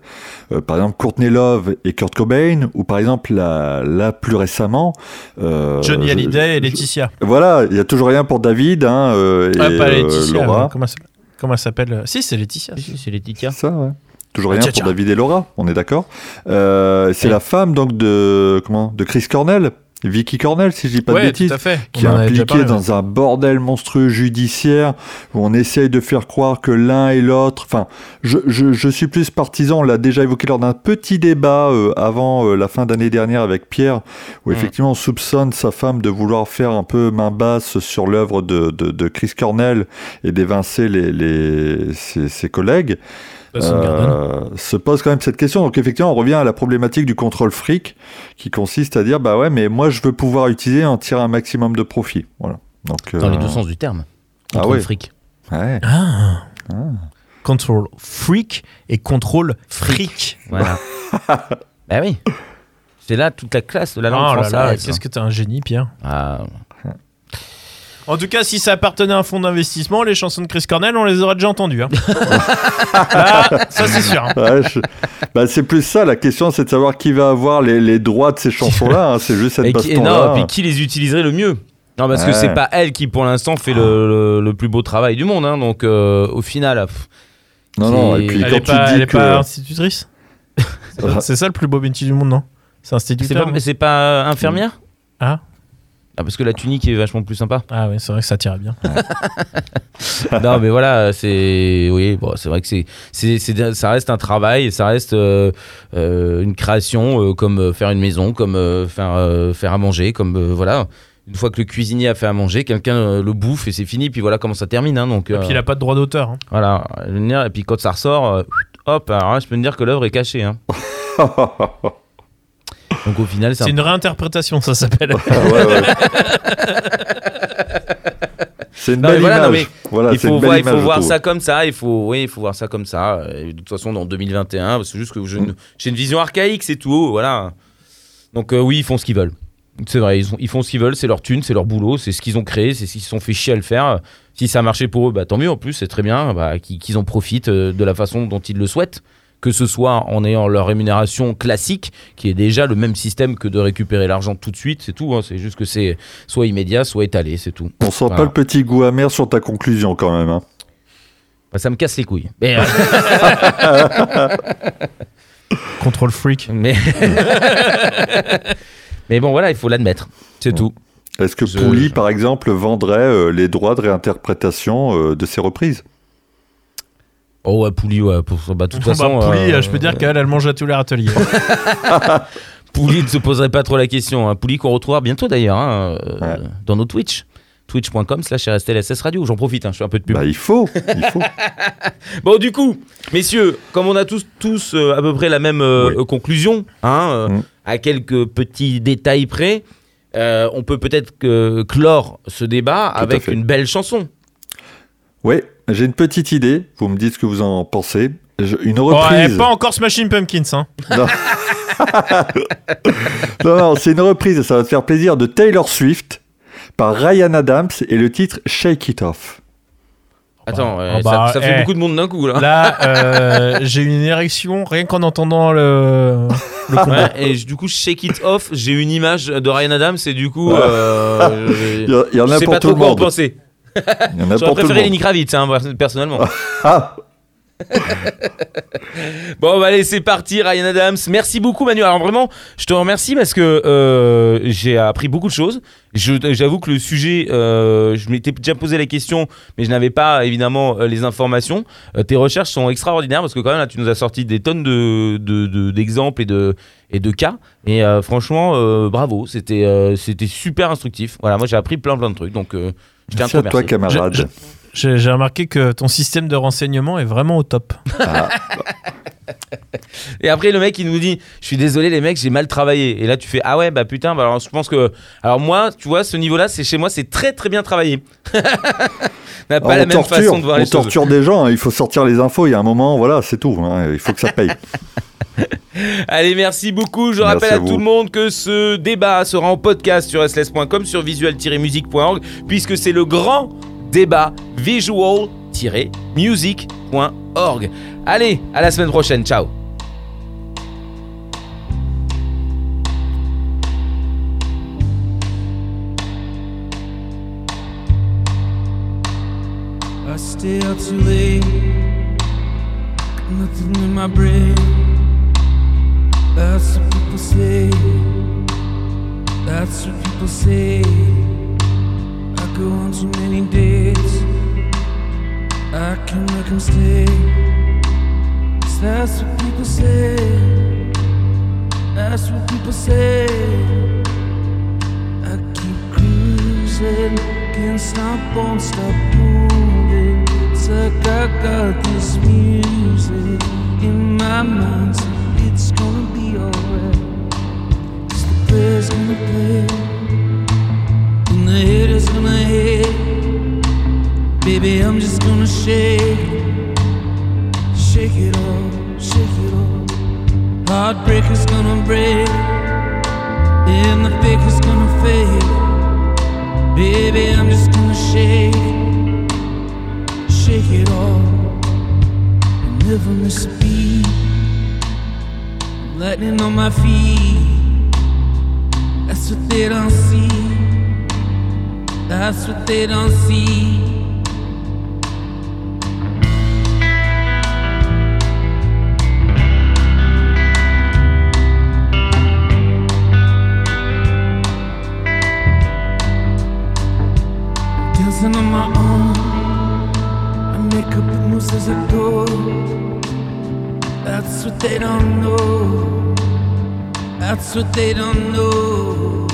Euh, par exemple, Courtney Love et Kurt Cobain, ou par exemple là, là plus récemment. euh,
Johnny Hallyday et
je-
Laetitia
Voilà, il y a toujours rien pour David hein, euh, et
ah pas
euh,
Laetitia
Laura.
comment, ça- comment elle s'appelle? Si c'est Laetitia
C'est Laetitia.
C'est ça, ouais. Toujours
Ah,
rien pour. David et Laura, on est d'accord. Euh, c'est la femme donc de comment de Chris Cornell, Vicky Cornell, si je dis pas de bêtises,
tout à fait
qui est impliquée
ouais.
dans un bordel monstrueux judiciaire où on essaye de faire croire que l'un et l'autre. Enfin, je, je, je suis plus partisan. On l'a déjà évoqué lors d'un petit débat euh, avant euh, la fin d'année dernière avec Pierre, où
Mm.
effectivement on soupçonne sa femme de vouloir faire un peu main basse sur l'œuvre de, de, de Chris Cornell et d'évincer les, les, ses, ses collègues. Euh, se pose quand même cette question. Donc effectivement, on revient à la problématique du contrôle fric, qui consiste à dire bah ouais, mais moi je veux pouvoir utiliser et en tirer un maximum de profit. Voilà. Donc
Dans les
euh,
deux sens du terme.
Ah
Contre
ouais.
le fric.
ouais.
Ah. Control freak et contrôle fric.
Voilà. bah oui. C'est là toute la classe de la langue
Oh
française.
qu'est-ce que t'es un génie, Pierre?
Ah,
En tout cas, si ça appartenait à un fonds d'investissement, les chansons de Chris Cornell, on les aurait déjà entendues. hein. Là, ça c'est sûr. hein.
Ouais, je- bah, c'est plus ça, la question c'est de savoir qui va avoir les, les droits de ces chansons-là. hein. C'est juste cette
et qui, et
baston-là.
non, puis qui les utiliserait le mieux? Non, parce que c'est pas elle qui, pour l'instant, fait le, le- le plus beau travail du monde. hein. donc, euh, au final, pff,
Non, non, et puis
Elle
quand tu
pas,
dis
elle
que...
pas institutrice? C'est ça- le plus beau métier du monde, non? C'est
c'est
instituteur
pas,
non?
c'est pas infirmière?
Ah
Ah, parce que la tunique est vachement plus sympa.
Ah oui, c'est vrai que ça tirait bien.
non, mais voilà, c'est. Oui, bon, c'est vrai que c'est, c'est, c'est- ça reste un travail, ça reste euh, euh, une création, euh, comme faire une maison, comme euh, faire, euh, faire à manger, comme. euh, voilà. Une fois que le cuisinier a fait à manger, quelqu'un le bouffe et c'est fini, puis voilà comment ça termine. hein, donc,
Et
euh,
puis il a pas de droit d'auteur. hein.
Voilà. Et puis quand ça ressort, hop, alors je peux me dire que l'œuvre est cachée. Donc au final, c'est
C'est
un
une réinterprétation, ça s'appelle.
Ah, ouais, ouais. C'est une
Non,
belle
voilà, non,
image. Voilà,
il faut
une belle
voir, il faut ça comme ça. Il faut, oui, il faut voir ça comme ça. Et de toute façon, dans 2021, c'est juste que j'ai une, vision archaïque, c'est tout. Voilà. Donc euh, oui, ils font ce qu'ils veulent. C'est vrai, ils, ont- ils font ce qu'ils veulent, c'est leur thune, c'est leur boulot, c'est ce qu'ils ont créé, c'est ce qu'ils se sont fait chier à le faire. Si ça a marché pour eux, bah, tant mieux. En plus, c'est très bien bah, qu'ils qu'ils en profitent euh, de la façon dont ils le souhaitent. Que ce soit en ayant leur rémunération classique, qui est déjà le même système que de récupérer l'argent tout de suite, c'est tout. hein. C'est juste que c'est soit immédiat, soit étalé, c'est tout.
On sent
Voilà.
pas le petit goût amer sur ta conclusion quand même. hein.
Bah, ça me casse les couilles. Mais, euh,
Contrôle freak.
Mais... Mais bon, voilà, il faut l'admettre. C'est tout.
Est-ce que
Je-
Pouli, par exemple, vendrait euh, les droits de réinterprétation euh, de ses reprises?
Oh ouais, Pouli, ouais. Pour, bah, de toute
Bah,
façon,
Pouli,
euh,
je peux dire qu'elle, elle mange à tous les râteliers.
Pouli ne se poserait pas trop la question. Hein. Pouli qu'on retrouvera bientôt d'ailleurs hein, euh,
Ouais.
dans nos Twitch. Twitch.com slash RSTLSS Radio. J'en profite, hein, je fais un peu de pub.
Bah, il faut, il faut.
Bon, du coup, messieurs, comme on a tous, tous euh, à peu près la même euh,
Oui.
conclusion, hein, euh,
Mm.
à quelques petits détails près, euh, on peut peut-être clore ce débat avec une belle chanson.
Oui, j'ai une petite idée. Vous me dites ce que vous en pensez. Je- une reprise.
pas encore Smashing Pumpkins, hein.
Non, non, non, c'est une reprise, ça va te faire plaisir, de Taylor Swift par Ryan Adams et le titre Shake It Off.
Attends,
bah,
euh,
oh, bah,
ça, ça fait
eh.
beaucoup de monde d'un coup là.
Là, euh, j'ai une érection rien qu'en entendant le, le combat.
Ouais, et du coup, Shake It Off, j'ai une image de Ryan Adams et du coup, euh,
Il y, en
je
a
sais
pour
pas
tout
trop
le
quoi en
monde.
penser. J'aurais préféré. Lenny Kravitz, hein, personnellement.
Ah,
Bon, bah allez, c'est parti, Ryan Adams. Merci beaucoup, Manu. Alors vraiment, je te remercie parce que euh, j'ai appris beaucoup de choses. J'avoue que le sujet, euh, je m'étais déjà posé la question, mais je n'avais pas évidemment euh, les informations. Euh, tes recherches sont extraordinaires parce que quand même là, tu nous as sorti des tonnes de de- de- d'exemples et de et de cas. Et franchement, bravo. C'était c'était super instructif. Voilà, moi j'ai appris plein plein de trucs. Donc je tiens à te
merci à toi, camarade.
Je- J'ai j'ai remarqué que ton système de renseignement est vraiment au top.
Et après, le mec, il nous dit Je suis désolé, les mecs, j'ai mal travaillé. Et là, tu fais Ah ouais, bah putain, bah alors je pense que. Alors moi, tu vois, ce niveau-là, c'est chez moi, c'est très très bien travaillé. On n'a pas
Ah,
la
on
même
torture,
façon de voir
on
les choses.
torture des gens, hein, il faut sortir les infos, il y a un moment, voilà, c'est tout. hein, il faut que ça paye.
Allez, merci beaucoup. Je
Merci
rappelle à, tout le monde que ce débat sera en podcast sur sls.com, sur visual-music.org, puisque c'est le grand débat visual-music.org. Allez, à la semaine prochaine. Ciao.
I stay out too late. Nothing in my brain. That's what people say. That's what people say. Go on too many dates. I can make 'em stay. 'Cause that's what people say. That's what people say. I keep cruising, can't stop, won't stop moving. It's like I got this music in my mind, so it's gonna be alright. Cause the prayer's gonna play, the haters gonna hate. Baby, I'm just gonna shake, shake it off, shake it off. Heartbreaker's gonna break. And the fake is gonna fade. Baby, I'm just gonna shake, shake it all. And never miss a beat. Lightning on my feet. That's what they don't see. That's what they don't see. dancing on my own. I make up the moves as I go. That's what they don't know. That's what they don't know.